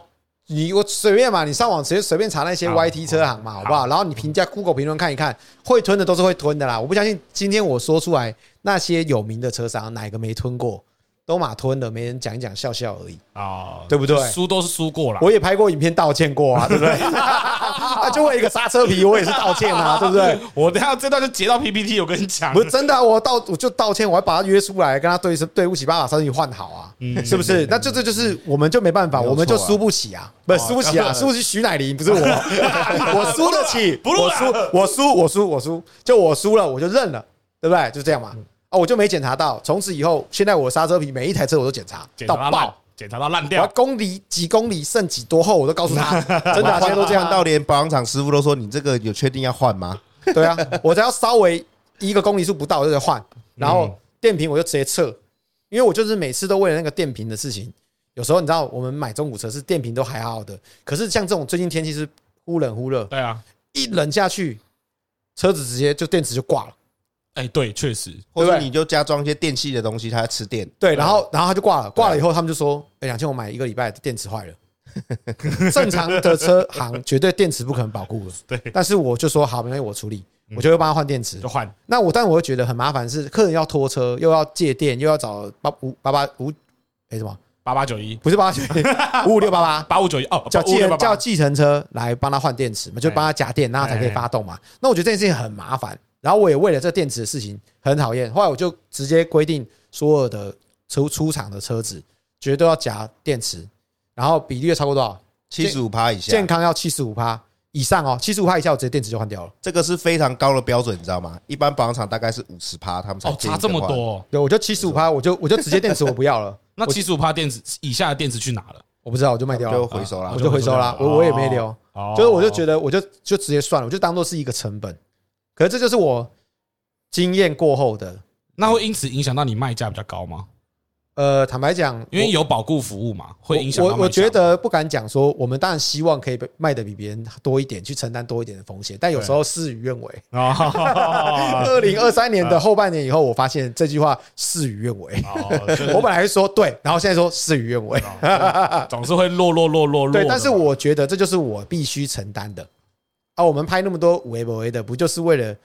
你我随便嘛，你上网直接随便查那些 YT 车行嘛，好不好？然后你评价 Google 评论看一看，会吞的都是会吞的啦。我不相信今天我说出来那些有名的车商哪个没吞过，都马吞了，没人讲一讲笑笑而已啊，对不对？输都是输过了，我也拍过影片道歉过啊，对不对？啊，就为一个刹车皮，我也是道歉啊，对不对？我等下这段就截到 PPT，我跟你讲，不是真的、啊，我道我就道歉，我还把他约出来，跟他对对不起，把把车皮换好啊，是不是？那就这就是我们就没办法，我们就输不起啊，不是输不起啊，输不起徐乃麟，不是我，我输得起，我输，我输，我输，我输，就我输了，我就认了，对不对？就这样嘛。啊，我就没检查到。从此以后，现在我刹车皮每一台车我都检查检查到爆，检查到烂掉。公里几公里剩几多厚，我都告诉他。真的，现在都这样，到连保养厂师傅都说：“你这个有确定要换吗？” 对啊，我只要稍微一个公里数不到，我就得换。然后电瓶我就直接撤，因为我就是每次都为了那个电瓶的事情。有时候你知道，我们买中古车是电瓶都还好的，可是像这种最近天气是忽冷忽热，对啊，一冷下去，车子直接就电池就挂了。哎、欸，对，确实，或者你就加装一些电器的东西，它要吃电。对，然后，然后他就挂了。挂了以后，他们就说：“哎，两千我买一个礼拜，电池坏了。正常的车行绝对电池不可能保护了。对，但是我就说好，没关系，我处理，我就会帮他换电池，就换。那我，但我会觉得很麻烦，是客人要拖车，又要借电，又要找八五八八五，哎，什么八八九一？不是八八九一，五 五六八八八五九一哦，叫计叫计程车来帮他换电池嘛，就帮他夹电，那他才可以发动嘛。那我觉得这件事情很麻烦。然后我也为了这电池的事情很讨厌，后来我就直接规定所有的出出厂的车子绝对要夹电池，然后比例超过多少？七十五趴以下，健康要七十五趴以上哦，七十五趴以下我直接电池就换掉了。这个是非常高的标准，你知道吗？一般保养厂大概是五十趴，他们才差这么多。对，我就七十五趴，我就我就直接电池我不要了。那七十五趴电池以下的电池去哪了？我不知道，我就卖掉了，就回收了，我就回收了，我我也没留。就是我就觉得我就就直接算了，我就当做是一个成本。可是这就是我。经验过后的，那会因此影响到你卖价比较高吗？呃，坦白讲，因为有保固服务嘛，会影响。我我觉得不敢讲说，我们当然希望可以卖的比别人多一点，去承担多一点的风险，但有时候事与愿违。二零二三年的后半年以后，我发现这句话事与愿违。我本来是说对，然后现在说事与愿违，总是会落落落落落。对，但是我觉得这就是我必须承担的。啊，我们拍那么多五 A 五 A 的，不就是为了？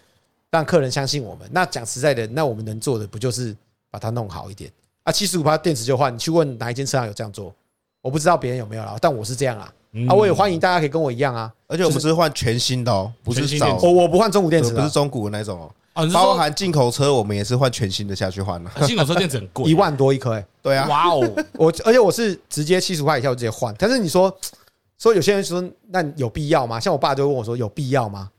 让客人相信我们。那讲实在的，那我们能做的不就是把它弄好一点啊？七十五趴电池就换，你去问哪一间车行有这样做？我不知道别人有没有啦，但我是这样啊。啊，我也欢迎大家可以跟我一样啊。而且我们是换全新的哦，不是找我我不换中古电池，不是中古的那种哦。包含进口车，我们也是换全新的下去换了。进口车电池很贵，一万多一颗。哎，对啊。哇哦，我而且我是直接七十块以下我直接换。但是你说说有些人说那有必要吗？像我爸就问我说有必要吗？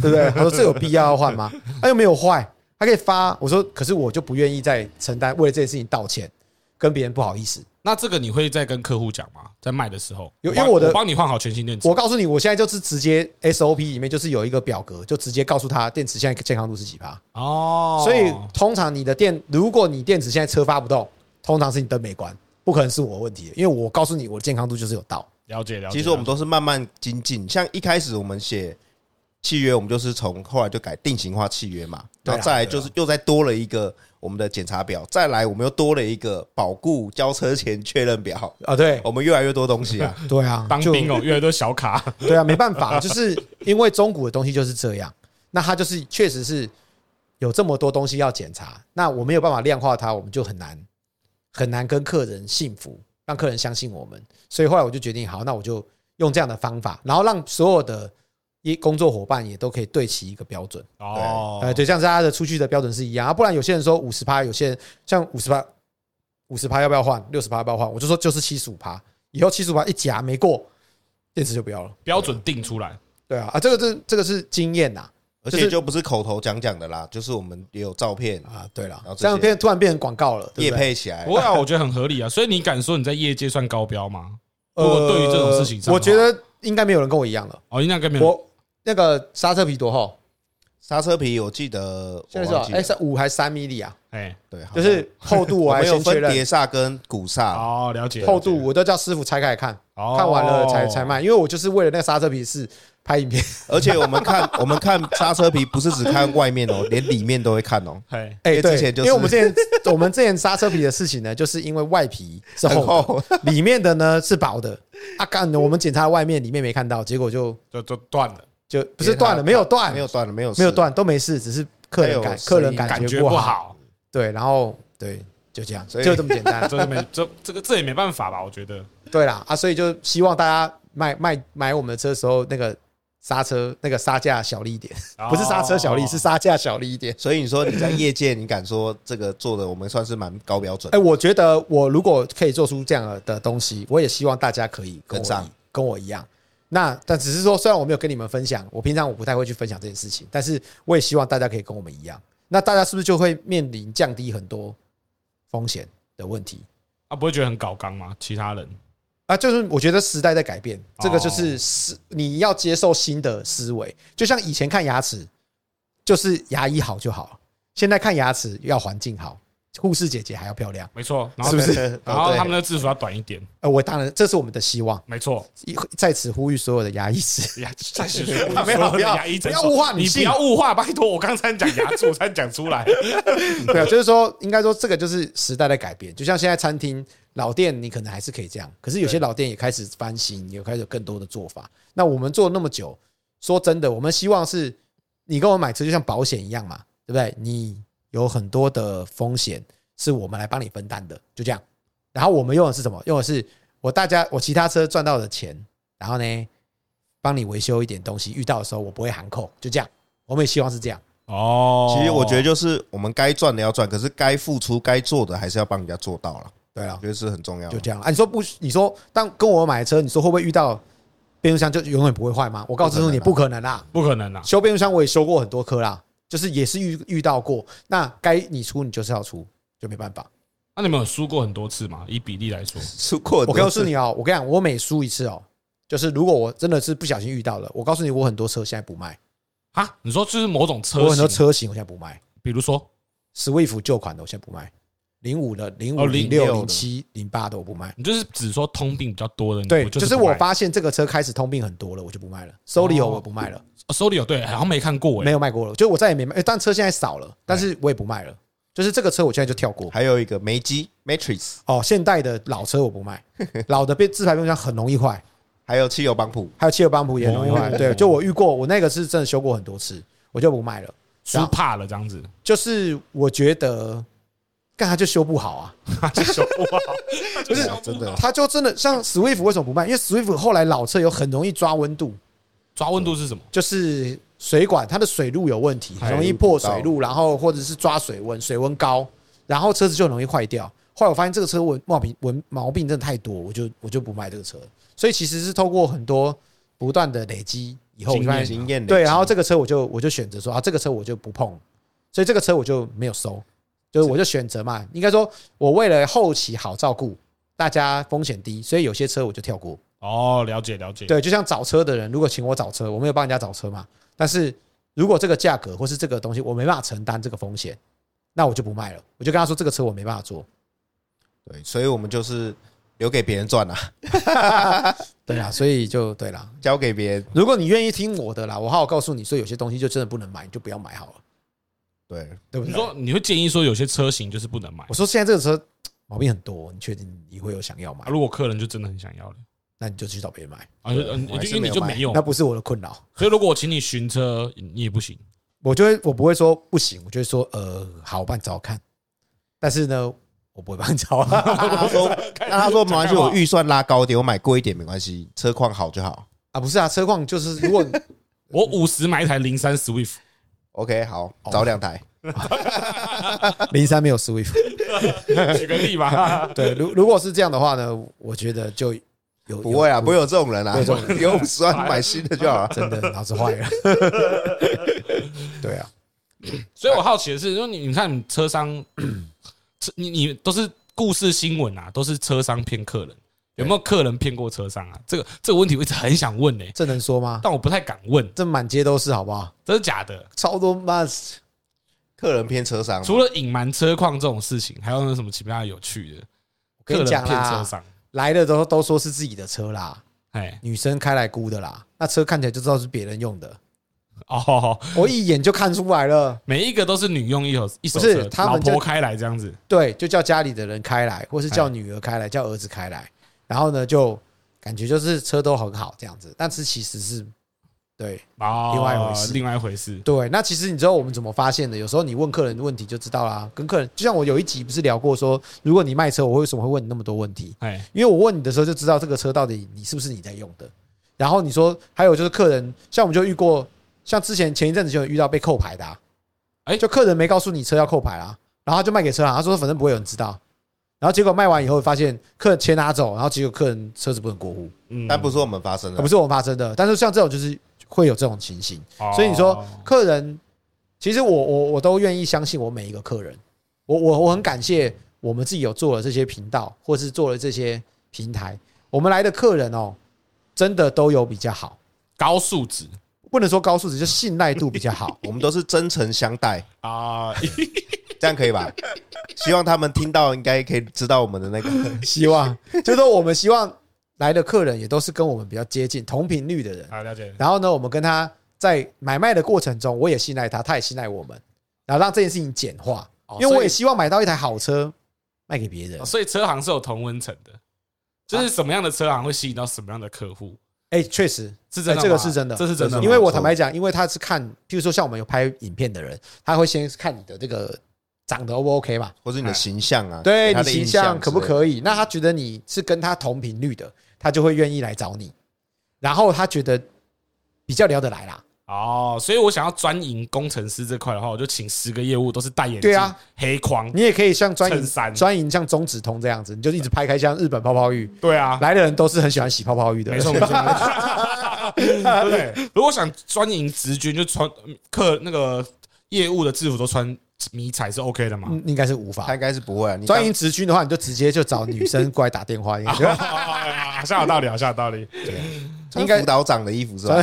对不对？我说这有必要要换吗？他又没有坏，他可以发。我说，可是我就不愿意再承担为了这件事情道歉，跟别人不好意思。那这个你会再跟客户讲吗？在卖的时候，有因为我的帮你换好全新电池。我告诉你，我现在就是直接 SOP 里面就是有一个表格，就直接告诉他电池现在健康度是几趴。哦，所以通常你的电，如果你电池现在车发不动，通常是你灯没关，不可能是我问题，因为我告诉你我的健康度就是有到。了解了解。其实我们都是慢慢精进，像一开始我们写。契约我们就是从后来就改定型化契约嘛，然后再来就是又再多了一个我们的检查表，再来我们又多了一个保固交车前确认表啊，对，我们越来越多东西啊，对啊，当兵哦，越来越多小卡，对啊，没办法，就是因为中古的东西就是这样，那它就是确实是有这么多东西要检查，那我没有办法量化它，我们就很难很难跟客人信服，让客人相信我们，所以后来我就决定，好，那我就用这样的方法，然后让所有的。一工作伙伴也都可以对齐一个标准哦，哎，对，像大家的出去的标准是一样啊，不然有些人说五十趴，有些人像五十趴，五十趴要不要换？六十趴要不要换？我就说就是七十五趴，以后七十五趴一夹没过，电池就不要了。标准定出来，对啊，啊，这个这这个是经验呐，而且就不是口头讲讲的啦，就是我们也有照片啊，对了，这样变突然变成广告了，业配起来，不会啊，我觉得很合理啊，所以你敢说你在业界算高标吗？呃，对于这种事情上，我觉得应该没有人跟我一样了，哦，应该跟没有。我那个刹车皮多厚？刹车皮我记得现在是哎是五还是三米里啊？哎，对，就是厚度我还有分碟刹跟鼓刹哦，了解。厚度我都叫师傅拆开来看，看完了才才卖，因为我就是为了那个刹车皮是拍影片，而且我们看 我们看刹车皮不是只看外面哦，连里面都会看哦。哎哎，对，因为我们之前我们之前刹车皮的事情呢，就是因为外皮是厚，里面的呢是薄的。啊，干，我们检查外面，里面没看到，结果就就就断了。就不是断了，没有断，没有断了，没有没有断，都没事，只是客人感客人感觉不好。对，然后对，就这样，所以就这么简单。这没这这个这也没办法吧？我觉得。对啦啊，所以就希望大家卖卖买我们的车的时候，那个刹车那个刹架小力一点，不是刹车小力，是刹架小力一点。所以你说你在业界，你敢说这个做的我们算是蛮高标准？哎，我觉得我如果可以做出这样的东西，我也希望大家可以跟上，跟我一样。那但只是说，虽然我没有跟你们分享，我平常我不太会去分享这件事情，但是我也希望大家可以跟我们一样。那大家是不是就会面临降低很多风险的问题？啊，不会觉得很搞刚吗？其他人啊，就是我觉得时代在改变，这个就是思你要接受新的思维。就像以前看牙齿，就是牙医好就好，现在看牙齿要环境好。护士姐姐还要漂亮，没错，是不是？然后他们的制服要短一点。呃，我当然，这是我们的希望，没错。在此呼吁所有的牙医师，在此呼吁 所有的牙医，不要物化，你不要物化，拜托。我刚才讲牙齿，我才讲出来。对啊，就是说，应该说这个就是时代的改变。就像现在餐厅老店，你可能还是可以这样，可是有些老店也开始翻新，也开始有更多的做法。那我们做那么久，说真的，我们希望是你跟我买车就像保险一样嘛，对不对？你。有很多的风险是我们来帮你分担的，就这样。然后我们用的是什么？用的是我大家我其他车赚到的钱，然后呢，帮你维修一点东西，遇到的时候我不会含扣，就这样。我们也希望是这样。哦，其实我觉得就是我们该赚的要赚，可是该付出、该做的还是要帮人家做到了。对啊，我觉得是很重要。就这样啊，你说不？你说当跟我买的车，你说会不会遇到变速箱就永远不会坏吗？我告诉你，不可能啦，不可能啦。修变速箱我也修过很多颗啦。就是也是遇遇到过，那该你出你就是要出，就没办法。那你们有输过很多次吗？以比例来说，输过。我告诉你哦，我跟你讲，我每输一次哦，就是如果我真的是不小心遇到了，我告诉你，我很多车现在不卖啊。你说就是某种车型，我很多车型我现在不卖，比如说 Swift 旧款的我现在不卖，零五的、零五、零六、零七、零八的我不卖。你就是只说通病比较多的，对，就是我发现这个车开始通病很多了，我就不卖了。Solio 我不卖了。Solio 对，好像没看过，没有卖过了，就我再也没卖。但车现在少了，但是我也不卖了。就是这个车，我现在就跳过。还有一个梅基 Matrix 哦，现代的老车我不卖，老的变自排变速箱很容易坏。还有汽油帮浦，还有汽油帮浦也很容易坏。对，就我遇过，我那个是真的修过很多次，我就不卖了，输怕了这样子。就是我觉得，干他就修不好啊，就修不好，不是真的，他就真的像 Swift 为什么不卖？因为 Swift 后来老车有很容易抓温度。抓温度是什么？就是水管它的水路有问题，很容易破水路，然后或者是抓水温，水温高，然后车子就很容易坏掉。后来我发现这个车问毛病问毛病真的太多，我就我就不卖这个车。所以其实是透过很多不断的累积以后，经验对，然后这个车我就我就选择说啊，这个车我就不碰，所以这个车我就没有收，就是我就选择嘛，应该说我为了后期好照顾大家，风险低，所以有些车我就跳过。哦，了解了解。对，就像找车的人，如果请我找车，我没有帮人家找车嘛。但是如果这个价格或是这个东西我没办法承担这个风险，那我就不卖了。我就跟他说，这个车我没办法做。对，所以我们就是留给别人赚啦。对啊，所以就对啦，交给别人。如果你愿意听我的啦，我好好告诉你说，有些东西就真的不能买，你就不要买好了。对，对不对？你说你会建议说有些车型就是不能买。我说现在这个车 毛病很多，你确定你会有想要买？如果客人就真的很想要了。那你就去找别人买啊，就因为你就没用，那不是我的困扰。所以如果我请你寻车，你也不行。我就会，我不会说不行，我就会说呃，好，我帮你找看。但是呢，我不会帮你找。他说，那他说没关系，我预算拉高点，我买贵一点没关系，车况好就好啊。不是啊，车况就是如果 我五十买一台零三 Swift，OK，好，找两台。零三没有 Swift，举个例吧。对，如如果是这样的话呢，我觉得就。有不会啊，不会有这种人啊，有五十万买新的就好了。真的脑子坏了。对啊，所以我好奇的是，因为你你看，你车商，你你都是故事新闻啊，都是车商骗客人，有没有客人骗过车商啊？这个这个问题我一直很想问呢。这能说吗？但我不太敢问，这满街都是，好不好？真的假的？超多嘛，客人骗车商，除了隐瞒车况这种事情，还有那什么其他有趣的？客人骗车商。来的都都说是自己的车啦，哎，女生开来估的啦，那车看起来就知道是别人用的。哦，我一眼就看出来了，每一个都是女用一手一手车，老婆开来这样子，对，就叫家里的人开来，或是叫女儿开来，叫儿子开来，然后呢，就感觉就是车都很好这样子，但是其实是对，哦，另外一回事，另外一回事。对，那其实你知道我们怎么发现的？有时候你问客人问题就知道啦。跟客人，就像我有一集不是聊过说，如果你卖车，我为什么会问你那么多问题？哎，因为我问你的时候就知道这个车到底你是不是你在用的。然后你说还有就是客人，像我们就遇过，像之前前一阵子就有遇到被扣牌的，啊哎，就客人没告诉你车要扣牌啦，然后他就卖给车行，他说反正不会有人知道。然后结果卖完以后，发现客人钱拿走，然后结果客人车子不能过户。嗯，但不是我们发生的，不是我们发生的。但是像这种就是会有这种情形，所以你说客人，其实我我我都愿意相信我每一个客人。我我我很感谢我们自己有做了这些频道，或是做了这些平台，我们来的客人哦，真的都有比较好，高素质，不能说高素质，就信赖度比较好。我们都是真诚相待 啊。这样可以吧？希望他们听到，应该可以知道我们的那个希望，就是说我们希望来的客人也都是跟我们比较接近、同频率的人。好，了解。然后呢，我们跟他在买卖的过程中，我也信赖他，他也信赖我们，然后让这件事情简化。因为我也希望买到一台好车卖给别人。所以车行是有同温层的，就是什么样的车行会吸引到什么样的客户？哎，确实是真的，这个是真的，这是真的。因为我坦白讲，因为他是看，譬如说像我们有拍影片的人，他会先看你的这个。长得 O 不 OK 嘛？或者你的形象啊？对，你形象可不可以？那他觉得你是跟他同频率的，他就会愿意来找你。然后他觉得比较聊得来啦。哦，所以我想要专营工程师这块的话，我就请十个业务都是戴眼镜，对啊，黑框。你也可以像专营专营像中指通这样子，你就一直拍开像日本泡泡浴。对啊，来的人都是很喜欢洗泡泡浴的。没错没错。对，如果想专营直军，就穿客那个业务的制服都穿。迷彩是 OK 的吗？应该是无法，他应该是不会。专营直军的话，你就直接就找女生过来打电话。好像有道理，好像有道理。对，应该辅导长的衣服是吧？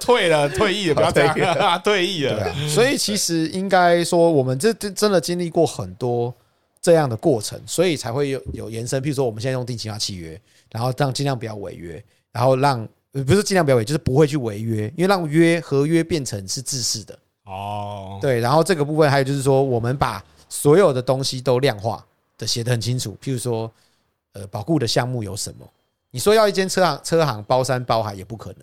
退 了，退役了，不要这样，退役了。啊，所以其实应该说，我们这真真的经历过很多这样的过程，所以才会有有延伸。譬如说，我们现在用定型化契约，然后让尽量不要违约，然后让不是尽量不要违约，就是不会去违约，因为让约合约变成是自式的。哦，对，然后这个部分还有就是说，我们把所有的东西都量化的写得很清楚。譬如说，呃，保固的项目有什么？你说要一间车行车行包山包海也不可能。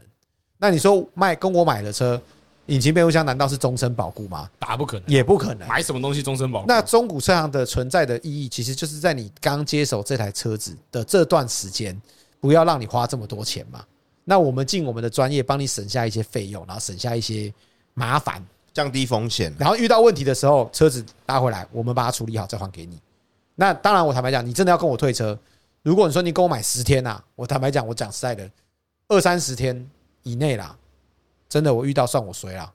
那你说卖跟我买的车，引擎变速箱难道是终身保固吗？打不可能，也不可能。买什么东西终身保固？那中古车行的存在的意义，其实就是在你刚接手这台车子的这段时间，不要让你花这么多钱嘛。那我们尽我们的专业，帮你省下一些费用，然后省下一些麻烦。降低风险，然后遇到问题的时候，车子拉回来，我们把它处理好再还给你。那当然，我坦白讲，你真的要跟我退车，如果你说你跟我买十天呐，我坦白讲，我讲实在的，二三十天以内啦，真的我遇到算我衰啦，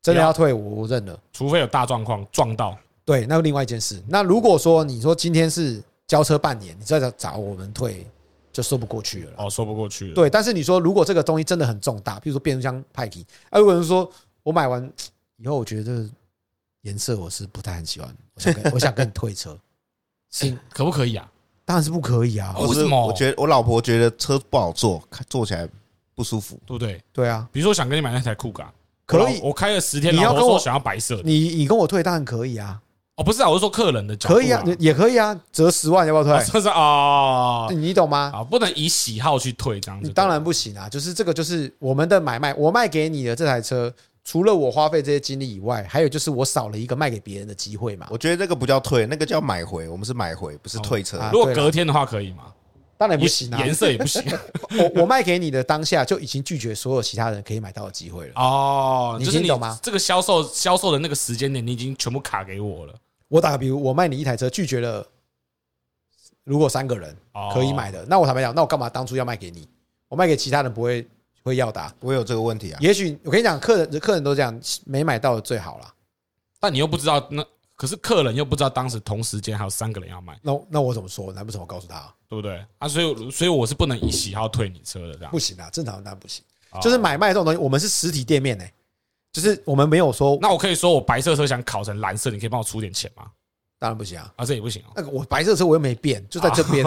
真的要退我我认了，除非有大状况撞到，对，那另外一件事。那如果说你说今天是交车半年，你再找找我们退，就说不过去了。哦，说不过去了。对，但是你说如果这个东西真的很重大，比如说变速箱派气，啊，如果是说我买完。以后我觉得颜色我是不太很喜欢，我想跟我想跟你退车，行 可不可以啊？当然是不可以啊！为什么？我觉得我老婆觉得车不好坐，坐起来不舒服，对不对？对啊，比如说我想跟你买那台酷咖，可以，我开了十天，你要跟我想要白色，你你跟我退当然可以啊！哦，不是啊，我是说客人的角度，可以啊，也可以啊，折十万要不要退？这是啊，你懂吗？啊，不能以喜好去退这样子，当然不行啊！就是这个，就是我们的买卖，我卖给你的这台车。除了我花费这些精力以外，还有就是我少了一个卖给别人的机会嘛。我觉得这个不叫退，那个叫买回。我们是买回，不是退车。如果隔天的话可以吗？当然不行啊，颜色也不行。我我卖给你的当下就已经拒绝所有其他人可以买到的机会了。哦，你听懂吗？这个销售销售的那个时间点，你已经全部卡给我了。我打个比如，我卖你一台车，拒绝了，如果三个人可以买的，那我坦白讲，那我干嘛当初要卖给你？我卖给其他人不会。会要打，我有这个问题啊。也许我跟你讲，客人客人都这样，没买到的最好了。但你又不知道，那可是客人又不知道当时同时间还有三个人要买。那那我怎么说？难不成我告诉他，对不对？啊，所以所以我是不能以喜好退你车的，这样不行啊。正常当然不行。就是买卖这种东西，我们是实体店面呢，就是我们没有说。那我可以说我白色车想烤成蓝色，你可以帮我出点钱吗？当然不行啊！啊，这也不行。那个我白色车我又没变，就在这边。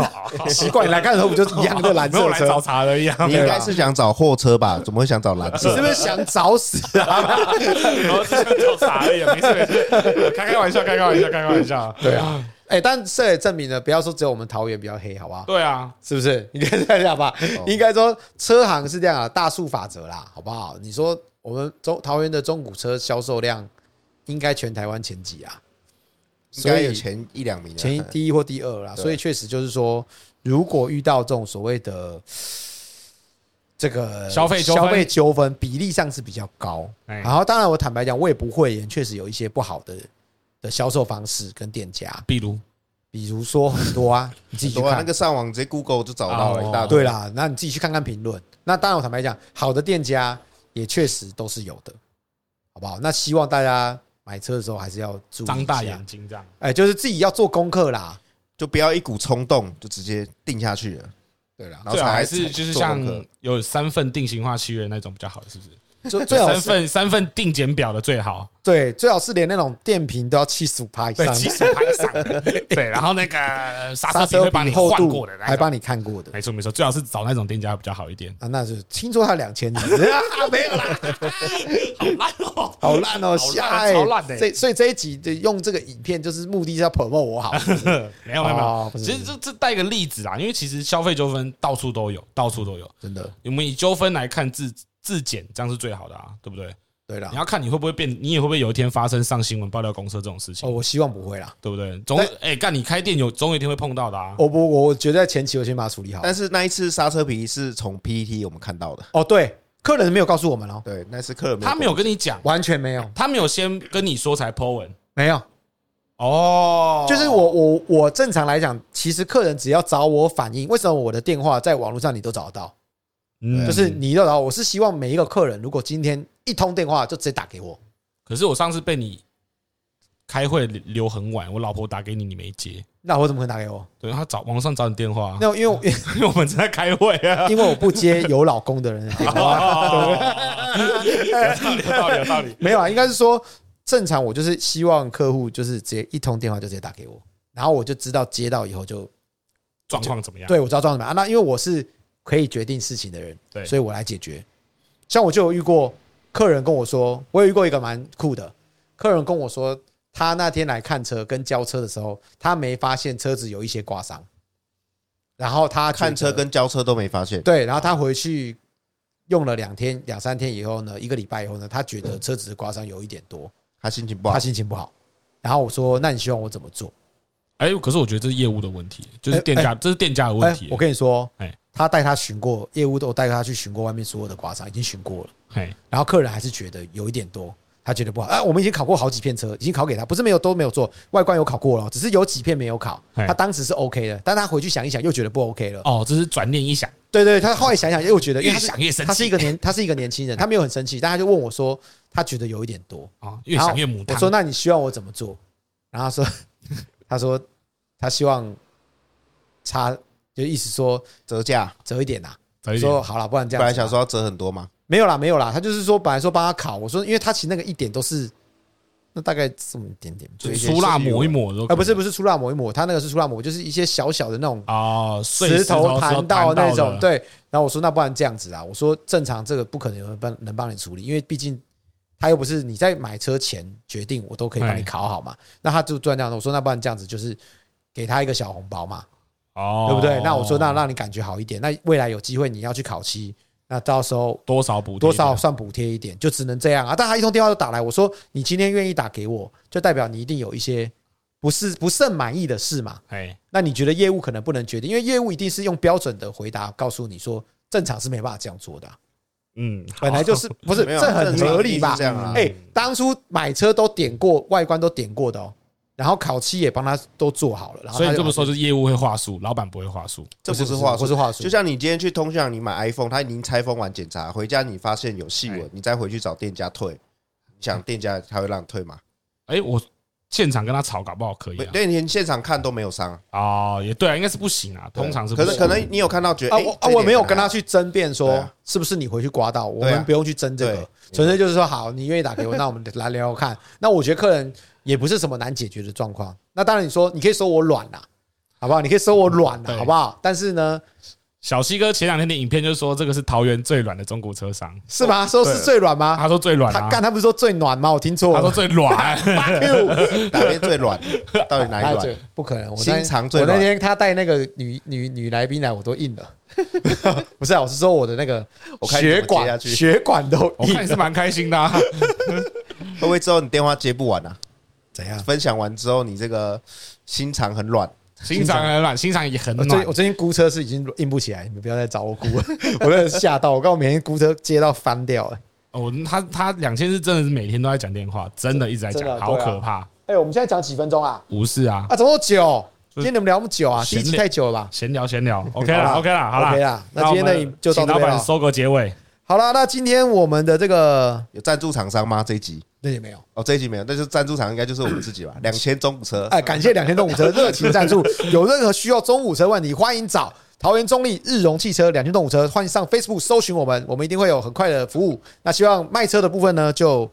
奇怪你来看的时候不就一样的蓝色车？来找茬的一样。你应该是想找货车吧？怎么会想找蓝色？你是不是想找死啊？然后是想找茬而已，没事没事，开开玩笑，开开玩笑，开开玩笑。对啊，哎，但这也证明了，不要说只有我们桃园比较黑，好不好？对啊，是不是？你看这样吧，应该说车行是这样啊，大数法则啦，好不好？你说我们中桃园的中古车销售量应该全台湾前几啊，应该有前一两名，前一第一或第二啦。所以确实就是说，如果遇到这种所谓的。这个消费消费纠纷比例上是比较高，然后当然我坦白讲，我也不会，确实有一些不好的的销售方式跟店家，比如比如说很多啊，你自己去看那个上网直接 Google 就找到了一大堆。对啦，那你自己去看看评论。那当然我坦白讲，好的店家也确实都是有的，好不好？那希望大家买车的时候还是要注意张大眼睛这样，哎，就是自己要做功课啦，就不要一股冲动就直接定下去了。对啦，然后还是就是像有三份定型化契约那种比较好，是不是？就最好三份三份定检表的最好。对，最好是连那种电瓶都要七十五趴以上，七十五趴以上。对，然后那个刹车皮会帮你换过的，还帮你看过的。没错没错，最好是找那种店家比较好一点。啊，那是听说他两千几，没有啦，好烂哦，好烂哦，下超烂的。这所以这一集的用这个影片，就是目的是要 promote 我好。没有没有没有，其实这这带个例子啦，因为其实消费纠纷到处都有，到处都有，真的。我们以纠纷来看自自检，这样是最好的啊，对不对？对了，你要看你会不会变，你也会不会有一天发生上新闻爆料公车这种事情？哦，我希望不会啦，对不对？总哎，干你开店有总有一天会碰到的啊！我不，我觉得在前期我先把它处理好。但是那一次刹车皮是从 PET 我们看到的哦，对，客人没有告诉我们哦，对，那是客人，他没有跟你讲，完全没有，他没有先跟你说才 Po 文，没有。哦，就是我我我正常来讲，其实客人只要找我反映，为什么我的电话在网络上你都找得到？嗯，就是你然后，我是希望每一个客人，如果今天一通电话就直接打给我。可是我上次被你开会留很晚，我老婆打给你，你没接，那我怎么可能打给我？对，他找网上找你电话，那因为 因为我们正在开会啊，因为我不接有老公的人的电话。有道理，有道理。没有啊，应该是说正常，我就是希望客户就是直接一通电话就直接打给我，然后我就知道接到以后就状况怎么样。对，我知道状况怎么样。那因为我是。可以决定事情的人，对，所以我来解决。像我就有遇过客人跟我说，我有遇过一个蛮酷的客人跟我说，他那天来看车跟交车的时候，他没发现车子有一些刮伤，然后他看车跟交车都没发现。对，然后他回去用了两天、两三天以后呢，一个礼拜以后呢，他觉得车子的刮伤有一点多，他心情不好，他心情不好。然后我说：“那你希望我怎么做？”哎，可是我觉得这是业务的问题，就是店家，这是店家的问题。我跟你说，哎。他带他巡过业务，都带他去巡过外面所有的刮伤，已经巡过了。嘿，然后客人还是觉得有一点多，他觉得不好。哎，我们已经考过好几片车，已经考给他，不是没有都没有做，外观有考过了，只是有几片没有考。他当时是 OK 的，但他回去想一想，又觉得不 OK 了。哦，这是转念一想，对对，他后来想想又觉得越想越生气。他是一个年，他是一个年轻人，他没有很生气，但他就问我说，他觉得有一点多啊，越想越母汤。我说，那你希望我怎么做？然后他说，他说他希望差。就意思说折价折一点呐，说好了，不然这样。本来想说要折很多吗？没有啦，没有啦。他就是说，本来说帮他烤，我说，因为他其实那个一点都是，那大概这么一点点，就粗蜡抹一抹，啊，不是不是粗蜡抹一抹，他那个是粗蜡抹，就是一些小小的那种啊，石头弹到那种。对，然后我说，那不然这样子啊，我说正常这个不可能有人帮能帮你处理，因为毕竟他又不是你在买车前决定，我都可以帮你考好嘛。那他就突然这样，我说那不然这样子，就是给他一个小红包嘛。哦，对不对？那我说，那让你感觉好一点。那未来有机会你要去烤漆，那到时候多少补多少算补贴一点，就只能这样啊。但他一通电话就打来，我说你今天愿意打给我，就代表你一定有一些不是不甚满意的事嘛。哎，那你觉得业务可能不能决定，因为业务一定是用标准的回答告诉你说，正常是没办法这样做的。嗯，本来就是不是这很 合理吧？哎，当初买车都点过，外观都点过的哦。然后烤漆也帮他都做好了，然后所以这么说就是业务会话术，老板不会话术，这不是话术，不是话术。就像你今天去通向你买 iPhone，他已经拆封完检查，回家你发现有细纹，你再回去找店家退，你想店家他会让你退吗？哎，我现场跟他吵，搞不好可以。对，连现场看都没有伤啊，也对啊，应该是不行啊，通常是。可是可能你有看到觉得啊，我没有跟他去争辩说是不是你回去刮到，我们不用去争这个，纯粹就是说好，你愿意打给我，那我们来聊聊看。那我觉得客人。也不是什么难解决的状况。那当然，你说你可以说我软呐，好不好？你可以说我软呐，好不好？但是呢，小西哥前两天的影片就是说，这个是桃园最软的中古车商，是吗？说是最软吗？他说最软，他干他不是说最暖吗？我听错了，他说最软，哪边最软？到底哪里软？不可能，我心肠最软。我那天他带那个女女女来宾来，我都硬了。不是啊，我是说我的那个血管血管都硬，我看你是蛮开心的。啊 会不会之后你电话接不完啊？怎样？分享完之后，你这个心肠很软。心肠很软，心肠也很暖。我最近估车是已经硬不起来，你们不要再找我估了。我真的吓到，我刚我每天估车接到翻掉了。哦，他他两千是真的是每天都在讲电话，真的一直在讲，好可怕。哎，我们现在讲几分钟啊？不是啊，啊，怎么久？今天你们聊那么久啊？第一集太久了吧？闲聊闲聊，OK 了，OK 了，好了，OK 了。那今天呢，就到这边了。收个结尾。好了，那今天我们的这个有赞助厂商吗？这一集那也没有哦，这一集没有，那就赞助厂应该就是我们自己吧。两千中午车，哎，感谢两千中午车热情赞助。有任何需要中午车问题，欢迎找桃园中立日荣汽车两千中古车，欢迎上 Facebook 搜寻我们，我们一定会有很快的服务。那希望卖车的部分呢，就。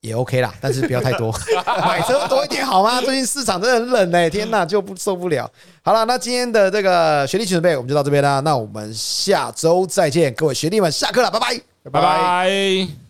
也 OK 啦，但是不要太多，买车多一点好吗？最近市场真的很冷哎、天哪，就不受不了。好了，那今天的这个学弟请准备，我们就到这边啦。那我们下周再见，各位学弟们，下课了，拜拜，拜拜。